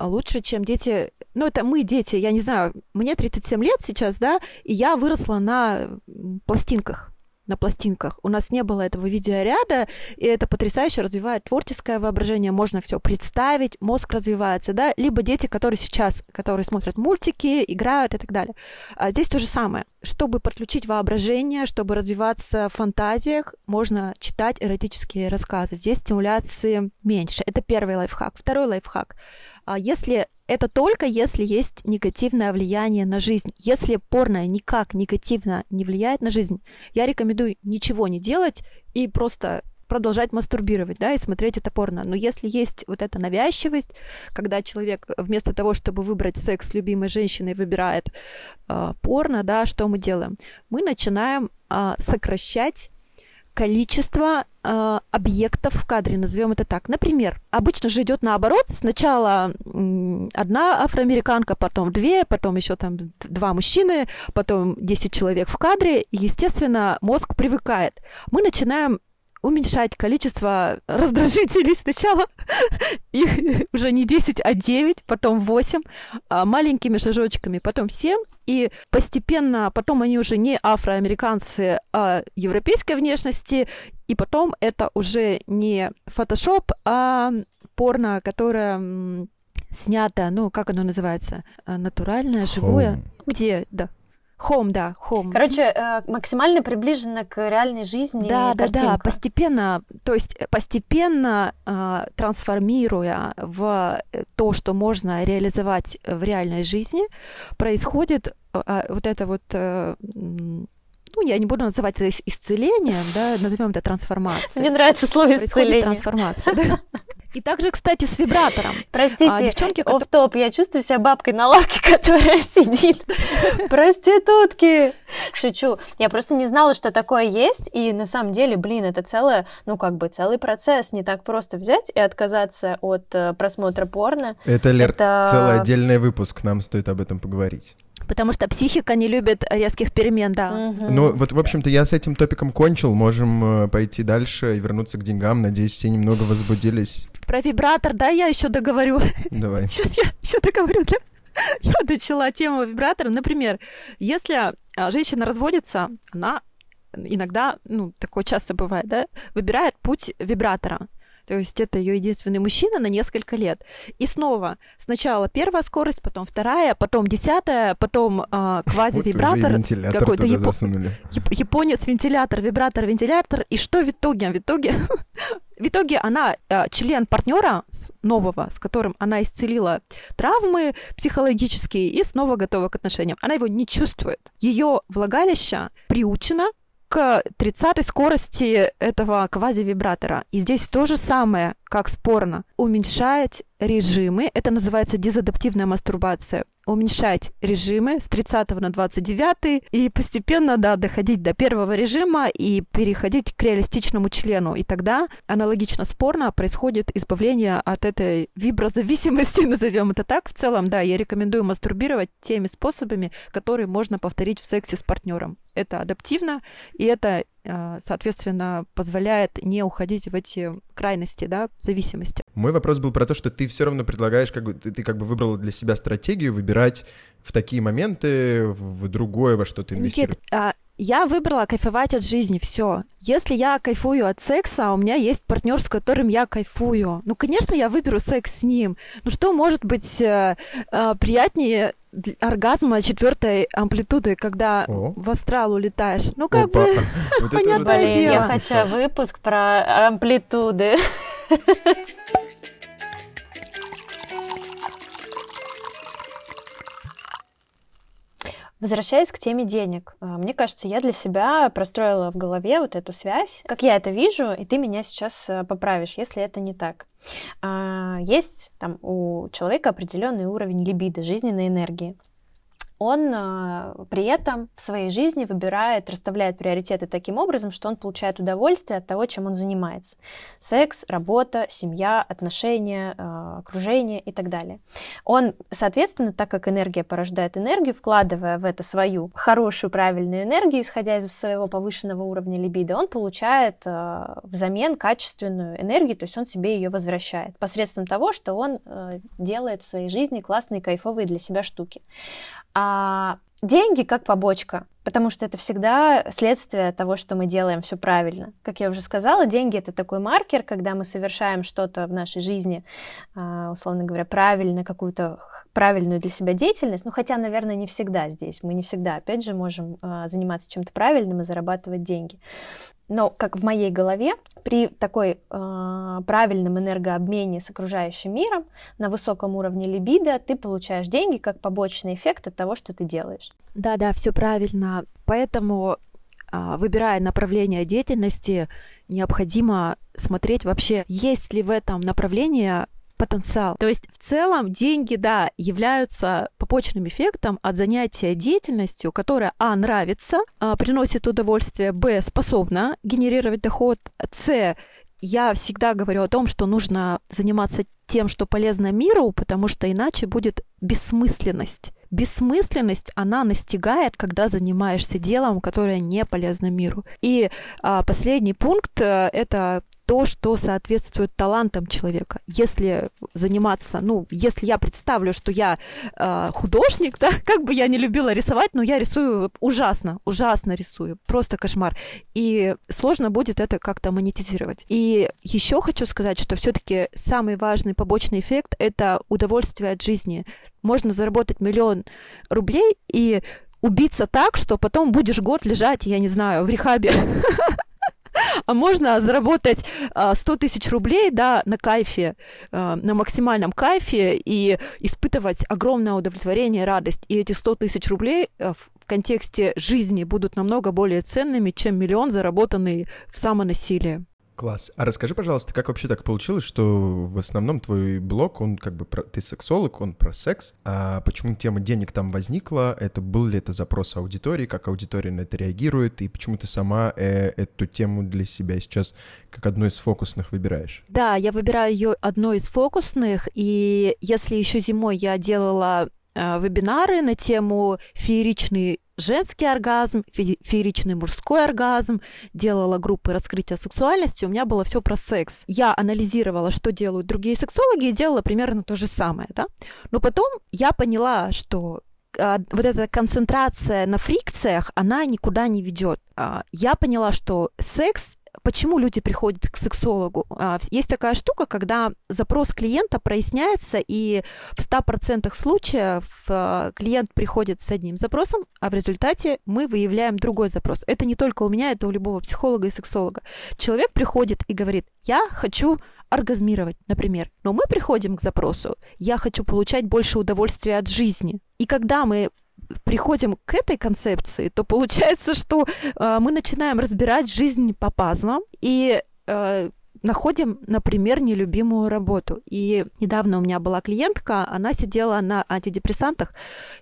лучше, чем дети... Ну, это мы, дети, я не знаю, мне 37 лет сейчас, да, и я выросла на пластинках на пластинках. У нас не было этого видеоряда, и это потрясающе развивает творческое воображение, можно все представить, мозг развивается, да, либо дети, которые сейчас, которые смотрят мультики, играют и так далее. А здесь то же самое. Чтобы подключить воображение, чтобы развиваться в фантазиях, можно читать эротические рассказы. Здесь стимуляции меньше. Это первый лайфхак. Второй лайфхак. А если это только если есть негативное влияние на жизнь. Если порно никак негативно не влияет на жизнь, я рекомендую ничего не делать и просто продолжать мастурбировать, да, и смотреть это порно. Но если есть вот эта навязчивость, когда человек вместо того, чтобы выбрать секс с любимой женщиной, выбирает э, порно, да, что мы делаем? Мы начинаем э, сокращать количество э, объектов в кадре, назовем это так. Например, обычно же идет наоборот. Сначала одна афроамериканка, потом две, потом еще там два мужчины, потом 10 человек в кадре. И, естественно, мозг привыкает. Мы начинаем уменьшать количество раздражителей сначала. Их уже не 10, а 9, потом 8, а маленькими шажочками, потом 7. И постепенно, потом они уже не афроамериканцы, а европейской внешности. И потом это уже не фотошоп, а порно, которое снято, ну, как оно называется? А, натуральное, живое. Где, да, Home, да, home. Короче, э, максимально приближенно к реальной жизни. Да, да, да, постепенно, то есть э, постепенно э, трансформируя в э, то, что можно реализовать в реальной жизни, происходит э, вот это вот э, ну, я не буду называть это исцелением, да, назовем это трансформацией. Мне нравится слово исцеление. трансформация, да. И также, кстати, с вибратором. Простите, а, девчонки, оф топ я чувствую себя бабкой на лавке, которая сидит. Проститутки! Шучу. Я просто не знала, что такое есть, и на самом деле, блин, это целое, ну, как бы целый процесс. Не так просто взять и отказаться от э, просмотра порно. Это, Лер, это... целый отдельный выпуск, нам стоит об этом поговорить потому что психика не любит резких перемен, да. Угу. Ну, вот, в общем-то, я с этим топиком кончил, можем э, пойти дальше и вернуться к деньгам. Надеюсь, все немного возбудились. Про вибратор, да, я еще договорю. Давай. Сейчас я еще договорю, да. Я начала тему вибратора. Например, если а, женщина разводится, она иногда, ну, такое часто бывает, да, выбирает путь вибратора. То есть это ее единственный мужчина на несколько лет. И снова сначала первая скорость, потом вторая, потом десятая, потом э, квази-вибратор. Вот какой-то япо... японец, вентилятор, вибратор, вентилятор. И что в итоге? В итоге, в итоге она э, член партнера нового, с которым она исцелила травмы психологические и снова готова к отношениям. Она его не чувствует. Ее влагалище приучено к 30 скорости этого квази-вибратора. И здесь то же самое, как спорно. Уменьшать режимы, это называется дезадаптивная мастурбация, уменьшать режимы с 30 на 29 и постепенно, да, доходить до первого режима и переходить к реалистичному члену. И тогда аналогично спорно происходит избавление от этой виброзависимости, назовем это так. В целом, да, я рекомендую мастурбировать теми способами, которые можно повторить в сексе с партнером. Это адаптивно, и это соответственно, позволяет не уходить в эти крайности, да, зависимости. Мой вопрос был про то, что ты все равно предлагаешь, как бы ты, ты как бы выбрала для себя стратегию выбирать в такие моменты, в другое, во что ты инвестируешь. Никит, а, я выбрала кайфовать от жизни, все. Если я кайфую от секса, у меня есть партнер, с которым я кайфую. Ну, конечно, я выберу секс с ним. Ну, что может быть э, э, приятнее оргазма четвертой амплитуды, когда О. в астрал улетаешь? Ну, как Опа. бы, вот понятное дело. Я хочу выпуск про амплитуды. Возвращаясь к теме денег, а, мне кажется, я для себя простроила в голове вот эту связь, как я это вижу, и ты меня сейчас а, поправишь, если это не так. А, есть там у человека определенный уровень либидо, жизненной энергии он э, при этом в своей жизни выбирает, расставляет приоритеты таким образом, что он получает удовольствие от того, чем он занимается. Секс, работа, семья, отношения, э, окружение и так далее. Он, соответственно, так как энергия порождает энергию, вкладывая в это свою хорошую, правильную энергию, исходя из своего повышенного уровня либидо, он получает э, взамен качественную энергию, то есть он себе ее возвращает посредством того, что он делает в своей жизни классные, кайфовые для себя штуки. А деньги как побочка, потому что это всегда следствие того, что мы делаем все правильно. Как я уже сказала, деньги это такой маркер, когда мы совершаем что-то в нашей жизни, а, условно говоря, правильно, какую-то правильную для себя деятельность, ну хотя, наверное, не всегда здесь, мы не всегда, опять же, можем а, заниматься чем-то правильным и зарабатывать деньги. Но, как в моей голове, при такой э, правильном энергообмене с окружающим миром на высоком уровне либидо ты получаешь деньги как побочный эффект от того, что ты делаешь. Да, да, все правильно. Поэтому, э, выбирая направление деятельности, необходимо смотреть вообще, есть ли в этом направлении потенциал. То есть в целом деньги, да, являются побочным эффектом от занятия деятельностью, которая, а, нравится, а, приносит удовольствие, б, способна генерировать доход, с, я всегда говорю о том, что нужно заниматься тем, что полезно миру, потому что иначе будет бессмысленность. Бессмысленность, она настигает, когда занимаешься делом, которое не полезно миру. И а, последний пункт э, это то, что соответствует талантам человека. Если заниматься, ну, если я представлю, что я э, художник, да, как бы я не любила рисовать, но я рисую ужасно, ужасно рисую, просто кошмар. И сложно будет это как-то монетизировать. И еще хочу сказать, что все-таки самый важный побочный эффект это удовольствие от жизни. Можно заработать миллион рублей и убиться так, что потом будешь год лежать, я не знаю, в рехабе а можно заработать 100 а, тысяч рублей, да, на кайфе, а, на максимальном кайфе и испытывать огромное удовлетворение, радость. И эти 100 тысяч рублей а, в контексте жизни будут намного более ценными, чем миллион, заработанный в самонасилии. Класс. А расскажи, пожалуйста, как вообще так получилось, что в основном твой блог, он как бы про... Ты сексолог, он про секс. А почему тема денег там возникла? Это был ли это запрос аудитории? Как аудитория на это реагирует? И почему ты сама э, эту тему для себя сейчас как одну из фокусных выбираешь? Да, я выбираю ее одной из фокусных. И если еще зимой я делала э, вебинары на тему фееричный женский оргазм, фееричный мужской оргазм, делала группы раскрытия сексуальности, у меня было все про секс. Я анализировала, что делают другие сексологи, и делала примерно то же самое, да. Но потом я поняла, что а, вот эта концентрация на фрикциях, она никуда не ведет. А, я поняла, что секс Почему люди приходят к сексологу? А, есть такая штука, когда запрос клиента проясняется, и в 100% случаев а, клиент приходит с одним запросом, а в результате мы выявляем другой запрос. Это не только у меня, это у любого психолога и сексолога. Человек приходит и говорит, я хочу оргазмировать, например. Но мы приходим к запросу, я хочу получать больше удовольствия от жизни. И когда мы приходим к этой концепции, то получается, что э, мы начинаем разбирать жизнь по пазлам и э, находим, например, нелюбимую работу. И недавно у меня была клиентка, она сидела на антидепрессантах,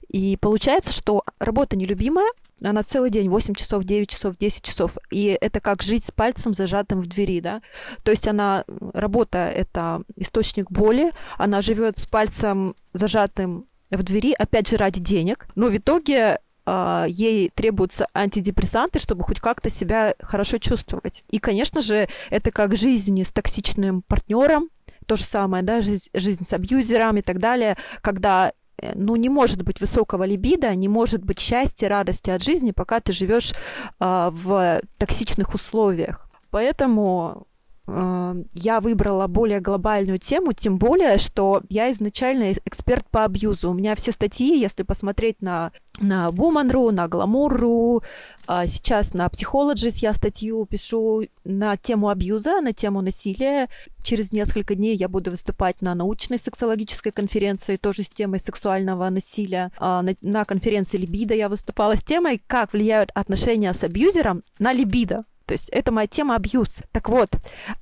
и получается, что работа нелюбимая, она целый день, 8 часов, 9 часов, 10 часов. И это как жить с пальцем зажатым в двери, да. То есть она, работа — это источник боли, она живет с пальцем зажатым в двери, опять же, ради денег. Но в итоге э, ей требуются антидепрессанты, чтобы хоть как-то себя хорошо чувствовать. И, конечно же, это как жизнь с токсичным партнером, то же самое, да, жизнь, жизнь с абьюзером и так далее, когда э, ну, не может быть высокого либида, не может быть счастья, радости от жизни, пока ты живешь э, в токсичных условиях. Поэтому я выбрала более глобальную тему, тем более, что я изначально эксперт по абьюзу. У меня все статьи, если посмотреть на, на Woman.ru, на Glamour.ru, э, сейчас на Psychologist я статью пишу на тему абьюза, на тему насилия. Через несколько дней я буду выступать на научной сексологической конференции, тоже с темой сексуального насилия. Э, на, на конференции Либидо я выступала с темой, как влияют отношения с абьюзером на либидо. То есть это моя тема абьюз. Так вот,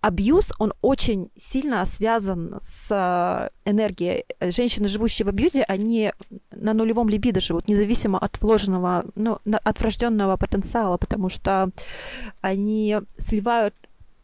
абьюз, он очень сильно связан с э, энергией. Женщины, живущие в абьюзе, они на нулевом либидо живут, независимо от вложенного, ну, от врожденного потенциала, потому что они сливают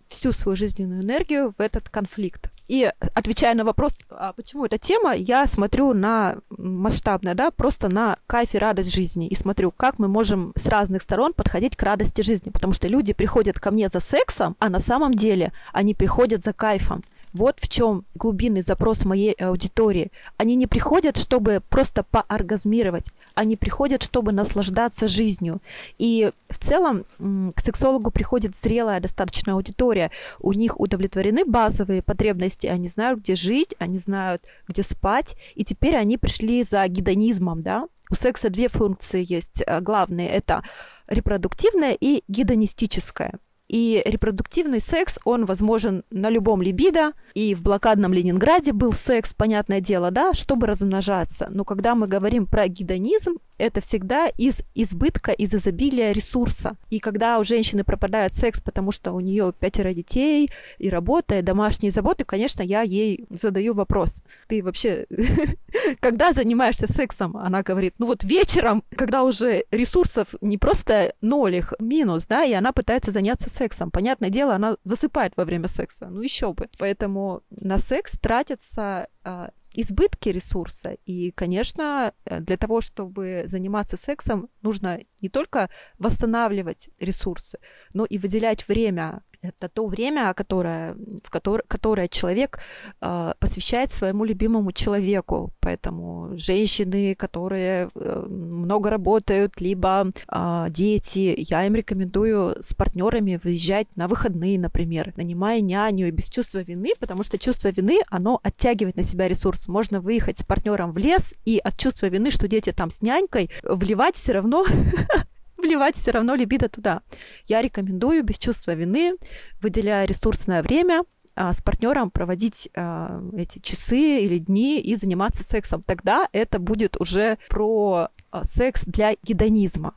всю свою жизненную энергию в этот конфликт. И отвечая на вопрос, а почему эта тема, я смотрю на масштабное, да, просто на кайф и радость жизни. И смотрю, как мы можем с разных сторон подходить к радости жизни. Потому что люди приходят ко мне за сексом, а на самом деле они приходят за кайфом. Вот в чем глубинный запрос моей аудитории. Они не приходят, чтобы просто пооргазмировать. Они приходят, чтобы наслаждаться жизнью. И в целом к сексологу приходит зрелая достаточно аудитория. У них удовлетворены базовые потребности. Они знают, где жить, они знают, где спать. И теперь они пришли за гедонизмом, да. У секса две функции есть э, главные. Это репродуктивная и гедонистическая. И репродуктивный секс, он возможен на любом либидо. И в блокадном Ленинграде был секс, понятное дело, да, чтобы размножаться. Но когда мы говорим про гедонизм, это всегда из избытка, из изобилия ресурса. И когда у женщины пропадает секс, потому что у нее пятеро детей, и работа, и домашние заботы, конечно, я ей задаю вопрос. Ты вообще, когда занимаешься сексом? Она говорит, ну вот вечером, когда уже ресурсов не просто ноль, их минус, да, и она пытается заняться сексом. Понятное дело, она засыпает во время секса. Ну еще бы. Поэтому на секс тратится а, избытки ресурса. И, конечно, э, для того, чтобы заниматься сексом, нужно не только восстанавливать ресурсы, но и выделять время это то время, которое, в которое, которое человек э, посвящает своему любимому человеку. Поэтому женщины, которые э, много работают, либо э, дети, я им рекомендую с партнерами выезжать на выходные, например, нанимая няню и без чувства вины, потому что чувство вины, оно оттягивает на себя ресурс. Можно выехать с партнером в лес и от чувства вины, что дети там с нянькой, вливать все равно вливать все равно либидо туда. Я рекомендую без чувства вины, выделяя ресурсное время, а, с партнером проводить а, эти часы или дни и заниматься сексом. Тогда это будет уже про а, секс для гедонизма.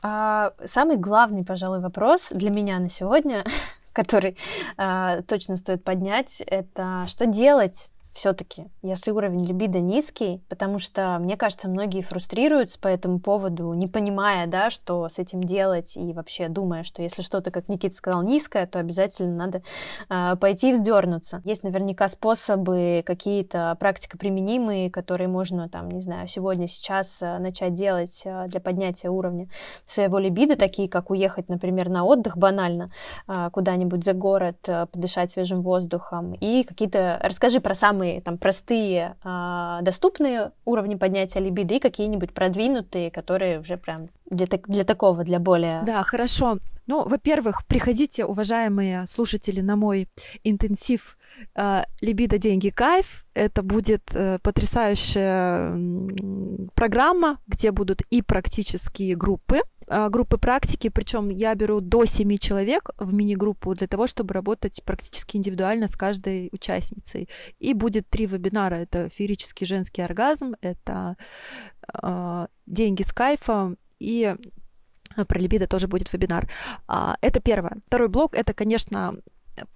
Самый главный, пожалуй, вопрос для меня на сегодня, который точно стоит поднять, это что делать все-таки, если уровень либидо низкий, потому что, мне кажется, многие фрустрируются по этому поводу, не понимая, да, что с этим делать, и вообще думая, что если что-то, как Никита сказал, низкое, то обязательно надо э, пойти и вздернуться. Есть наверняка способы какие-то практикоприменимые, которые можно, там, не знаю, сегодня, сейчас э, начать делать э, для поднятия уровня своего либидо, такие как уехать, например, на отдых банально куда-нибудь за город, подышать свежим воздухом, и какие-то... Расскажи про самые самые там простые, э, доступные уровни поднятия либидо и какие-нибудь продвинутые, которые уже прям для, для такого, для более... Да, хорошо. Ну, во-первых, приходите, уважаемые слушатели, на мой интенсив э, «Либидо, деньги, кайф». Это будет э, потрясающая программа, где будут и практические группы, группы практики, причем я беру до 7 человек в мини-группу для того, чтобы работать практически индивидуально с каждой участницей. И будет три вебинара. Это феерический женский оргазм, это э, деньги с кайфом и про либидо тоже будет вебинар. А, это первое. Второй блок — это, конечно,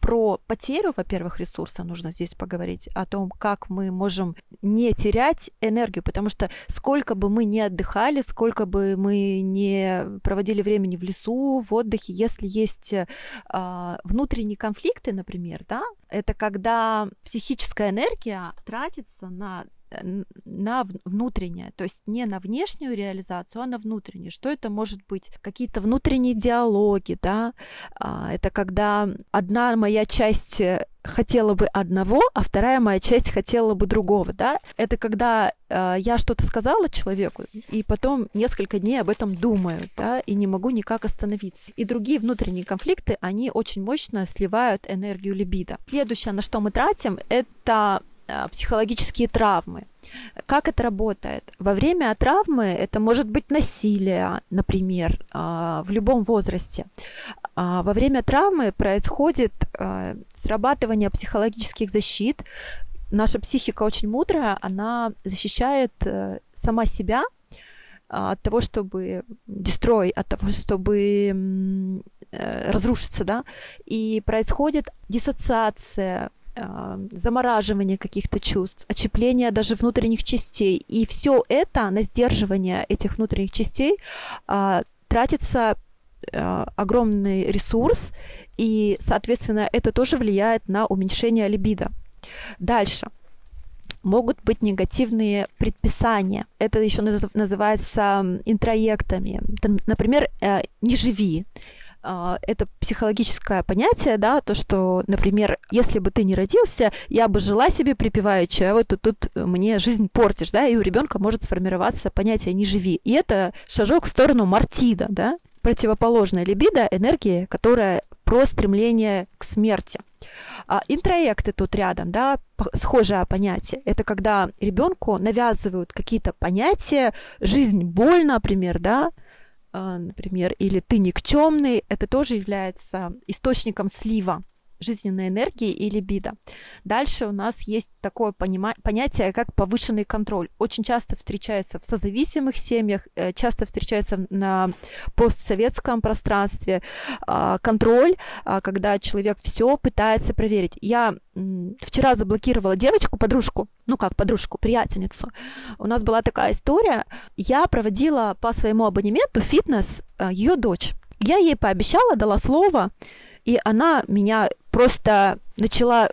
про потерю, во-первых, ресурса нужно здесь поговорить, о том, как мы можем не терять энергию, потому что сколько бы мы ни отдыхали, сколько бы мы не проводили времени в лесу, в отдыхе, если есть э, внутренние конфликты, например, да, это когда психическая энергия тратится на на внутреннее, то есть не на внешнюю реализацию, а на внутреннюю. Что это может быть? Какие-то внутренние диалоги, да, а, это когда одна моя часть э, хотела бы одного, а вторая моя часть хотела бы другого, да. Это когда э, я что-то сказала человеку, и потом несколько дней об этом думаю, да, и не могу никак остановиться. И другие внутренние конфликты, они очень мощно сливают энергию либидо. Следующее, на что мы тратим, это психологические травмы. Как это работает? Во время травмы это может быть насилие, например, э, в любом возрасте. А во время травмы происходит э, срабатывание психологических защит. Наша психика очень мудрая, она защищает сама себя от того, чтобы дестрой, от того, чтобы разрушиться, да, и происходит диссоциация, замораживание каких-то чувств, очепление даже внутренних частей. И все это на сдерживание этих внутренних частей а, тратится а, огромный ресурс, и, соответственно, это тоже влияет на уменьшение либидо. Дальше. Могут быть негативные предписания. Это еще называется интроектами. Например, э, не живи это психологическое понятие, да, то, что, например, если бы ты не родился, я бы жила себе припеваючи, а вот тут, тут мне жизнь портишь, да, и у ребенка может сформироваться понятие «не живи». И это шажок в сторону мартида, да, противоположная либидо, энергия, которая про стремление к смерти. А интроекты тут рядом, да, схожее понятие. Это когда ребенку навязывают какие-то понятия, жизнь больно, например, да, а, например, или ты никчемный, это тоже является источником слива жизненной энергии и либидо. Дальше у нас есть такое понима- понятие, как повышенный контроль. Очень часто встречается в созависимых семьях, э, часто встречается на постсоветском пространстве. Э, контроль, э, когда человек все пытается проверить. Я вчера заблокировала девочку, подружку, ну как подружку, приятельницу. У нас была такая история. Я проводила по своему абонементу фитнес ее дочь. Я ей пообещала, дала слово, и она меня просто начала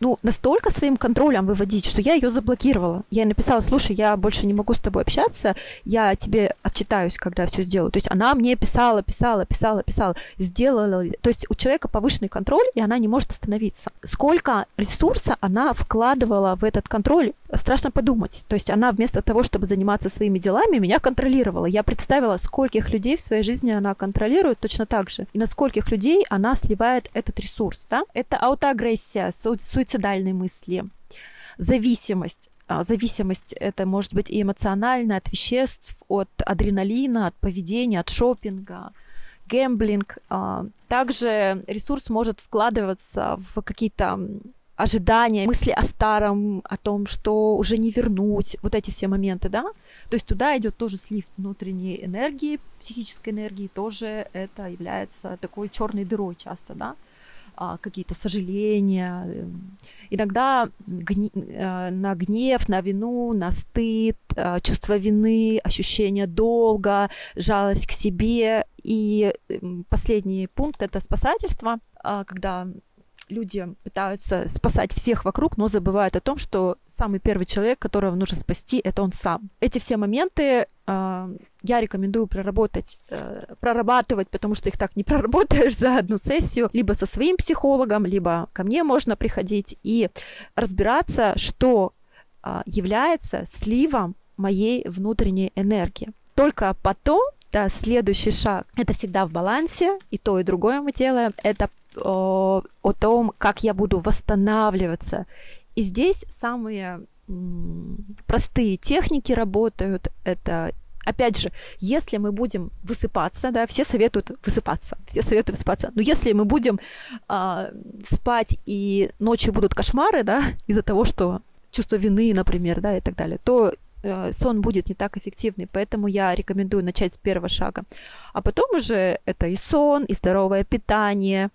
ну, настолько своим контролем выводить, что я ее заблокировала. Я ей написала, слушай, я больше не могу с тобой общаться, я тебе отчитаюсь, когда все сделаю. То есть она мне писала, писала, писала, писала, сделала. То есть у человека повышенный контроль, и она не может остановиться. Сколько ресурса она вкладывала в этот контроль, страшно подумать. То есть она вместо того, чтобы заниматься своими делами, меня контролировала. Я представила, скольких людей в своей жизни она контролирует точно так же. И на скольких людей она сливает этот ресурс. Да? Это аутоагрессия, суицидальные мысли, зависимость. А, зависимость это может быть и эмоциональная от веществ, от адреналина, от поведения, от шопинга, гэмблинг. А, также ресурс может вкладываться в какие-то ожидания, мысли о старом, о том, что уже не вернуть, вот эти все моменты, да. То есть туда идет тоже слив внутренней энергии, психической энергии, тоже это является такой черной дырой часто, да какие-то сожаления, эм, иногда гни- э, на гнев, на вину, на стыд, э, чувство вины, ощущение долга, жалость к себе. И эм, последний пункт это спасательство, а, когда люди пытаются спасать всех вокруг, но забывают о том, что самый первый человек, которого нужно спасти, это он сам. Эти все моменты э, я рекомендую проработать, э, прорабатывать, потому что их так не проработаешь за одну сессию, либо со своим психологом, либо ко мне можно приходить и разбираться, что э, является сливом моей внутренней энергии. Только потом да, следующий шаг это всегда в балансе, и то, и другое мы делаем. Это о, том, как я буду восстанавливаться. И здесь самые простые техники работают. Это опять же, если мы будем высыпаться, да, все советуют высыпаться, все советуют высыпаться. Но если мы будем э, спать и ночью будут кошмары, да, из-за того, что чувство вины, например, да, и так далее, то э, сон будет не так эффективный. Поэтому я рекомендую начать с первого шага. А потом уже это и сон, и здоровое питание,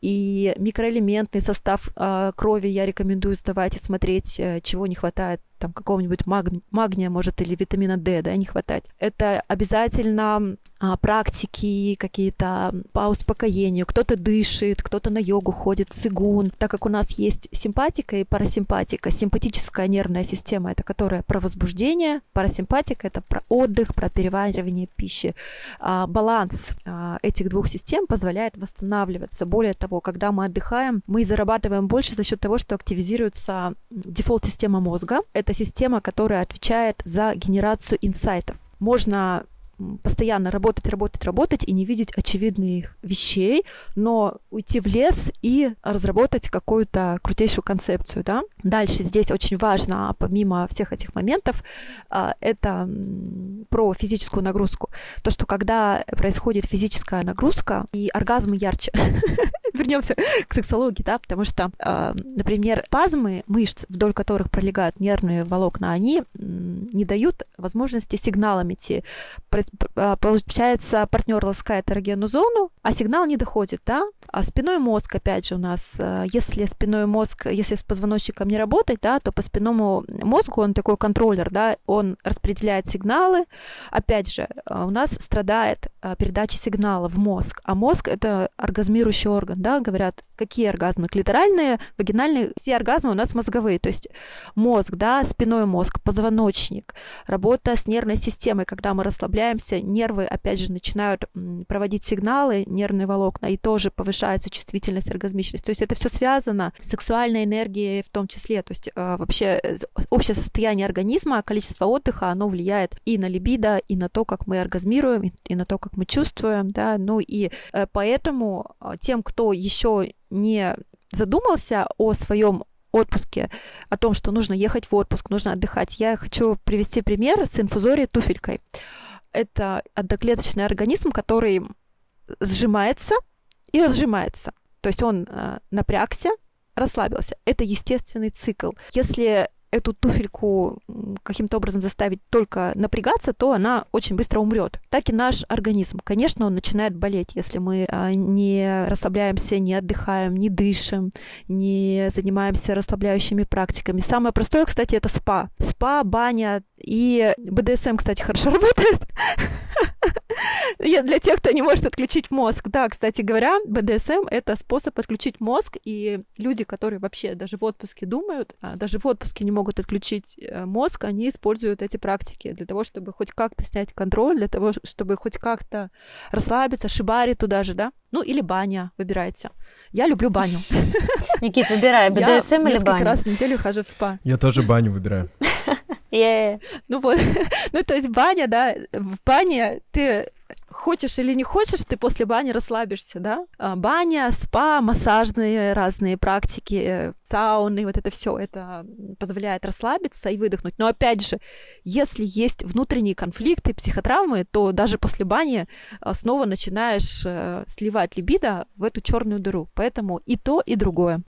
и микроэлементный состав э, крови я рекомендую сдавать и смотреть, э, чего не хватает там какого-нибудь маг... магния, может, или витамина D, да, не хватать. Это обязательно а, практики какие-то по успокоению. Кто-то дышит, кто-то на йогу ходит, цигун. Так как у нас есть симпатика и парасимпатика. Симпатическая нервная система — это которая про возбуждение, парасимпатика — это про отдых, про переваривание пищи. А, баланс а, этих двух систем позволяет восстанавливаться. Более того, когда мы отдыхаем, мы зарабатываем больше за счет того, что активизируется дефолт-система мозга. Это система, которая отвечает за генерацию инсайтов. Можно постоянно работать, работать, работать и не видеть очевидных вещей, но уйти в лес и разработать какую-то крутейшую концепцию, да. Дальше здесь очень важно, а помимо всех этих моментов, а, это про физическую нагрузку. То, что когда происходит физическая нагрузка, и оргазмы ярче. Вернемся к сексологии, да, потому что, а, например, пазмы мышц, вдоль которых пролегают нервные волокна, они не дают возможности сигналам идти а, получается, партнер ласкает эрогенную зону, а сигнал не доходит, да? А спиной мозг, опять же, у нас, э, если спиной мозг, если с позвоночником не работать, да, то по спинному мозгу он такой контроллер, да, он распределяет сигналы. Опять же, у нас страдает передача сигнала в мозг, а мозг — это оргазмирующий орган, да, говорят, какие оргазмы? Клиторальные, вагинальные, все оргазмы у нас мозговые, то есть мозг, да, спиной мозг, позвоночник, работа с нервной системой, когда мы расслабляемся, нервы, опять же, начинают проводить сигналы, нервные волокна, и тоже повышается чувствительность, оргазмичность. То есть это все связано с сексуальной энергией в том числе. То есть э, вообще э, общее состояние организма, количество отдыха, оно влияет и на либидо, и на то, как мы оргазмируем, и на то, как мы чувствуем, да, ну и э, поэтому тем, кто еще не задумался о своем отпуске, о том, что нужно ехать в отпуск, нужно отдыхать. Я хочу привести пример с инфузорией туфелькой. Это одноклеточный организм, который сжимается и разжимается. То есть он э, напрягся, расслабился. Это естественный цикл. Если эту туфельку каким-то образом заставить только напрягаться, то она очень быстро умрет. Так и наш организм. Конечно, он начинает болеть, если мы а, не расслабляемся, не отдыхаем, не дышим, не занимаемся расслабляющими практиками. Самое простое, кстати, это спа. Спа, баня и БДСМ, кстати, хорошо работает. Для тех, кто не может отключить мозг. Да, кстати говоря, БДСМ — это способ отключить мозг, и люди, которые вообще даже в отпуске думают, а даже в отпуске не могут отключить э, мозг, они используют эти практики для того, чтобы хоть как-то снять контроль, для того, чтобы хоть как-то расслабиться, шибари туда же, да? Ну, или баня, выбирайте. Я люблю баню. Никит, выбирай, БДСМ или баню? Я раз в неделю хожу в спа. Я тоже баню выбираю. Ну вот, ну то есть баня, да, в бане ты хочешь или не хочешь, ты после бани расслабишься, да? А, баня, спа, массажные разные практики, сауны, вот это все, это позволяет расслабиться и выдохнуть. Но опять же, если есть внутренние конфликты, психотравмы, то даже после бани а, снова начинаешь э, сливать либидо в эту черную дыру. Поэтому и то, и другое.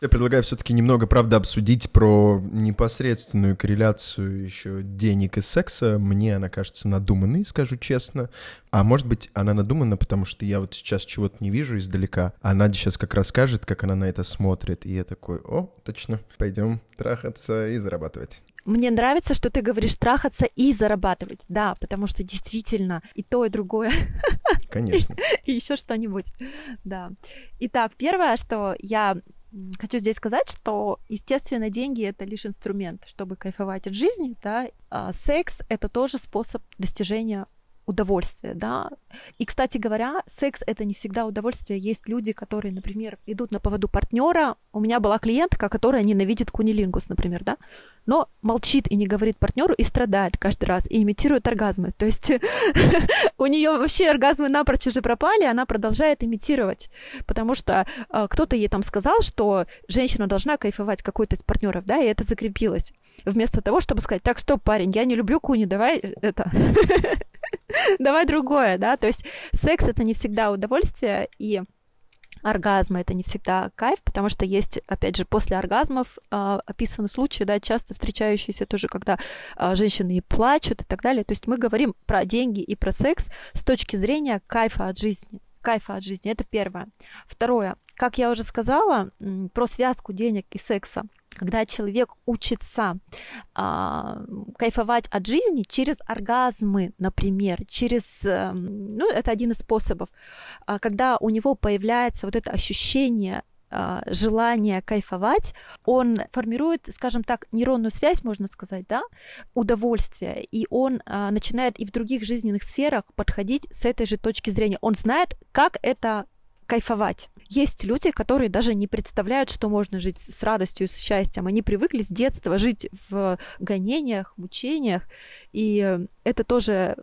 Я предлагаю все-таки немного, правда, обсудить про непосредственную корреляцию еще денег и секса. Мне она кажется надуманной, скажу честно. А может быть, она надумана, потому что я вот сейчас чего-то не вижу издалека, а Надя сейчас как расскажет, как она на это смотрит. И я такой, о, точно, пойдем трахаться и зарабатывать. Мне нравится, что ты говоришь трахаться и зарабатывать. Да, потому что действительно и то, и другое. Конечно. И еще что-нибудь. Да. Итак, первое, что я Хочу здесь сказать, что, естественно, деньги это лишь инструмент, чтобы кайфовать от жизни, да. А секс это тоже способ достижения удовольствие, да. И, кстати говоря, секс это не всегда удовольствие. Есть люди, которые, например, идут на поводу партнера. У меня была клиентка, которая ненавидит кунилингус, например, да, но молчит и не говорит партнеру и страдает каждый раз и имитирует оргазмы. То есть у нее вообще оргазмы напрочь уже пропали, она продолжает имитировать, потому что э, кто-то ей там сказал, что женщина должна кайфовать какой-то из партнеров, да, и это закрепилось. Вместо того, чтобы сказать, так, стоп, парень, я не люблю куни, давай э, это давай другое, да, то есть секс это не всегда удовольствие, и оргазма это не всегда кайф, потому что есть, опять же, после оргазмов э, описаны случаи, да, часто встречающиеся тоже, когда э, женщины и плачут и так далее. То есть мы говорим про деньги и про секс с точки зрения кайфа от жизни. Кайфа от жизни, это первое. Второе, как я уже сказала, про связку денег и секса когда человек учится а, кайфовать от жизни через оргазмы, например, через, э, ну, это один из способов, а, когда у него появляется вот это ощущение а, желание кайфовать, он формирует, скажем так, нейронную связь, можно сказать, да, удовольствие, и он а, начинает и в других жизненных сферах подходить с этой же точки зрения. Он знает, как это кайфовать. Есть люди, которые даже не представляют, что можно жить с радостью и с счастьем. Они привыкли с детства жить в гонениях, мучениях, и это тоже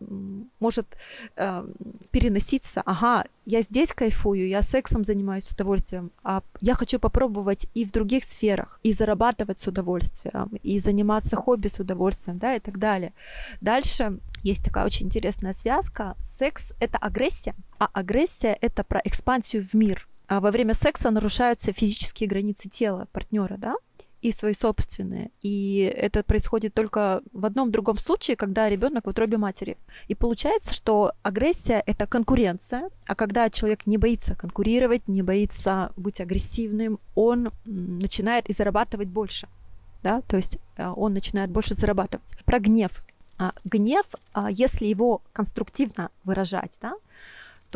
может э, переноситься. Ага, я здесь кайфую, я сексом занимаюсь с удовольствием, а я хочу попробовать и в других сферах, и зарабатывать с удовольствием, и заниматься хобби с удовольствием, да, и так далее. Дальше есть такая очень интересная связка. Секс — это агрессия, а агрессия — это про экспансию в мир. А во время секса нарушаются физические границы тела партнера, да, и свои собственные. И это происходит только в одном другом случае, когда ребенок в утробе матери. И получается, что агрессия это конкуренция, а когда человек не боится конкурировать, не боится быть агрессивным, он начинает и зарабатывать больше. Да? То есть э, он начинает больше зарабатывать. Про гнев. А, гнев, а, если его конструктивно выражать, да,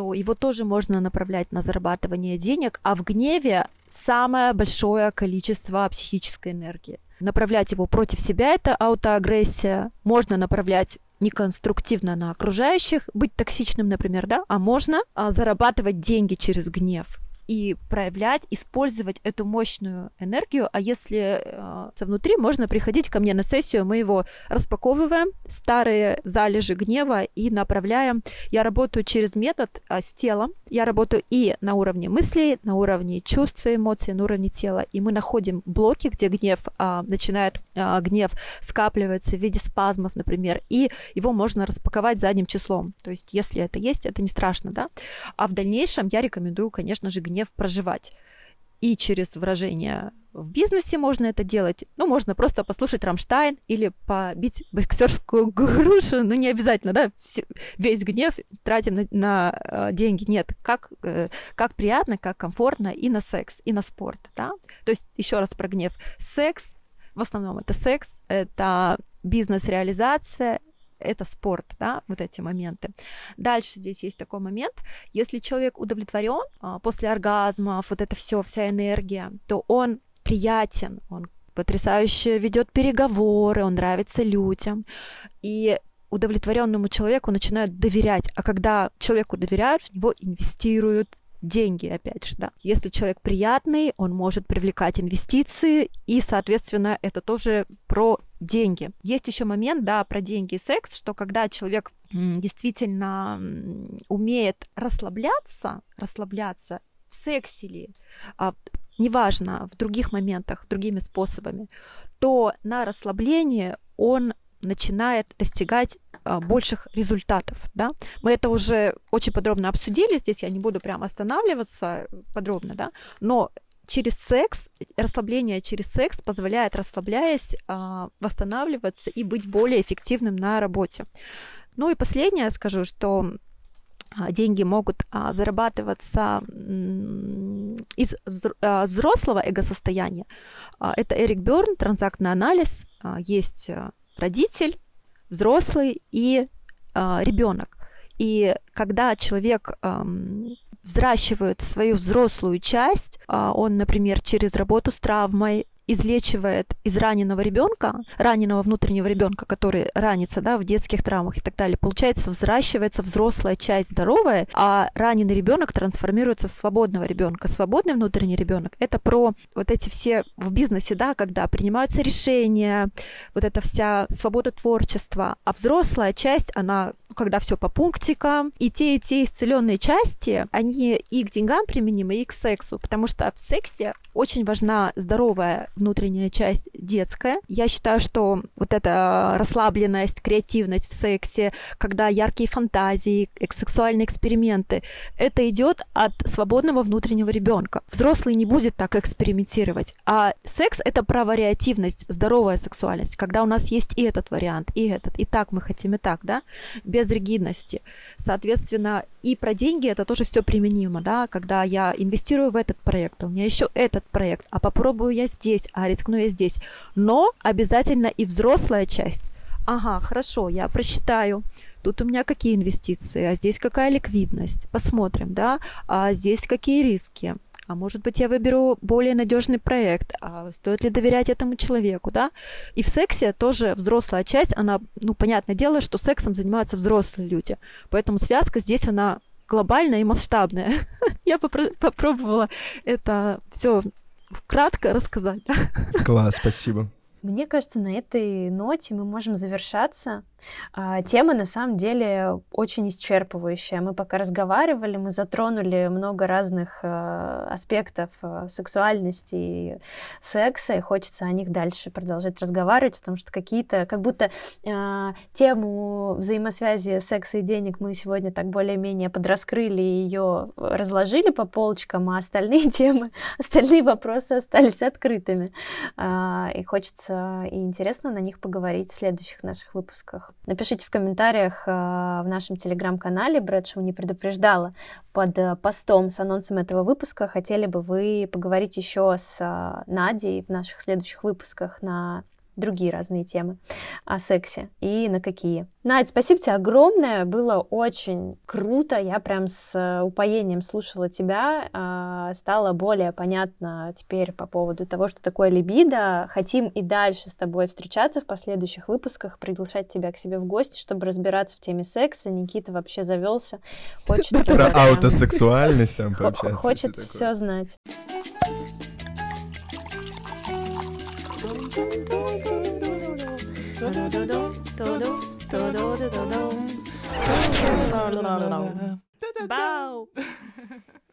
то его тоже можно направлять на зарабатывание денег, а в гневе самое большое количество психической энергии. Направлять его против себя – это аутоагрессия. Можно направлять неконструктивно на окружающих, быть токсичным, например, да, а можно а, зарабатывать деньги через гнев и проявлять, использовать эту мощную энергию. А если э, внутри, можно приходить ко мне на сессию, мы его распаковываем, старые залежи гнева и направляем. Я работаю через метод э, с телом. Я работаю и на уровне мыслей, на уровне чувств эмоций, на уровне тела. И мы находим блоки, где гнев э, начинает, э, гнев скапливается в виде спазмов, например, и его можно распаковать задним числом. То есть, если это есть, это не страшно, да. А в дальнейшем я рекомендую, конечно же, гнев гнев проживать. И через выражение в бизнесе можно это делать. Ну, можно просто послушать Рамштайн или побить боксерскую грушу. Ну, не обязательно, да, весь гнев тратим на, на э, деньги. Нет, как, э, как приятно, как комфортно и на секс, и на спорт, да. То есть, еще раз про гнев. Секс, в основном это секс, это бизнес-реализация, это спорт, да, вот эти моменты. Дальше здесь есть такой момент, если человек удовлетворен а, после оргазмов, вот это все, вся энергия, то он приятен, он потрясающе ведет переговоры, он нравится людям. И удовлетворенному человеку начинают доверять. А когда человеку доверяют, в него инвестируют, деньги, опять же, да. Если человек приятный, он может привлекать инвестиции, и, соответственно, это тоже про деньги. Есть еще момент, да, про деньги и секс, что когда человек действительно умеет расслабляться, расслабляться в сексе ли, а, неважно, в других моментах, другими способами, то на расслаблении он начинает достигать а, больших результатов. Да? Мы это уже очень подробно обсудили, здесь я не буду прямо останавливаться подробно, да? но через секс, расслабление через секс позволяет, расслабляясь, а, восстанавливаться и быть более эффективным на работе. Ну и последнее скажу, что а, деньги могут зарабатываться из взрослого эго-состояния. Это Эрик Берн, транзактный анализ. Есть родитель, взрослый и э, ребенок. И когда человек взращивает свою взрослую часть, э, он, например, через работу с травмой, излечивает из раненого ребенка, раненого внутреннего ребенка, который ранится да, в детских травмах и так далее, получается, взращивается взрослая часть здоровая, а раненый ребенок трансформируется в свободного ребенка. Свободный внутренний ребенок это про вот эти все в бизнесе, да, когда принимаются решения, вот эта вся свобода творчества, а взрослая часть, она когда все по пунктикам, и те, и те исцеленные части, они и к деньгам применимы, и к сексу, потому что в сексе очень важна здоровая внутренняя часть детская. Я считаю, что вот эта расслабленность, креативность в сексе, когда яркие фантазии, сексуальные эксперименты, это идет от свободного внутреннего ребенка. Взрослый не будет так экспериментировать. А секс это про вариативность, здоровая сексуальность, когда у нас есть и этот вариант, и этот, и так мы хотим, и так, да, без ригидности. Соответственно, и про деньги это тоже все применимо, да, когда я инвестирую в этот проект, у меня еще этот проект, а попробую я здесь, а рискну я здесь. Но обязательно и взрослая часть. Ага, хорошо, я просчитаю. Тут у меня какие инвестиции, а здесь какая ликвидность. Посмотрим, да, а здесь какие риски а может быть, я выберу более надежный проект, а стоит ли доверять этому человеку, да? И в сексе тоже взрослая часть, она, ну, понятное дело, что сексом занимаются взрослые люди, поэтому связка здесь, она глобальная и масштабная. Я попробовала это все кратко рассказать. Класс, спасибо. Мне кажется, на этой ноте мы можем завершаться. А, тема на самом деле очень исчерпывающая. Мы пока разговаривали, мы затронули много разных э, аспектов э, сексуальности и секса, и хочется о них дальше продолжать разговаривать, потому что какие-то, как будто э, тему взаимосвязи секса и денег мы сегодня так более-менее подраскрыли и ее разложили по полочкам, а остальные темы, остальные вопросы остались открытыми. Э, и хочется и интересно на них поговорить в следующих наших выпусках. Напишите в комментариях э, в нашем телеграм-канале Брэдшоу не предупреждала под э, постом с анонсом этого выпуска. Хотели бы вы поговорить еще с э, Надей в наших следующих выпусках на другие разные темы о сексе и на какие. Надь, спасибо тебе огромное, было очень круто, я прям с э, упоением слушала тебя, а, стало более понятно теперь по поводу того, что такое либидо. Хотим и дальше с тобой встречаться в последующих выпусках, приглашать тебя к себе в гости, чтобы разбираться в теме секса. Никита вообще завелся, хочет... Про аутосексуальность там пообщаться. Хочет все знать. Bow.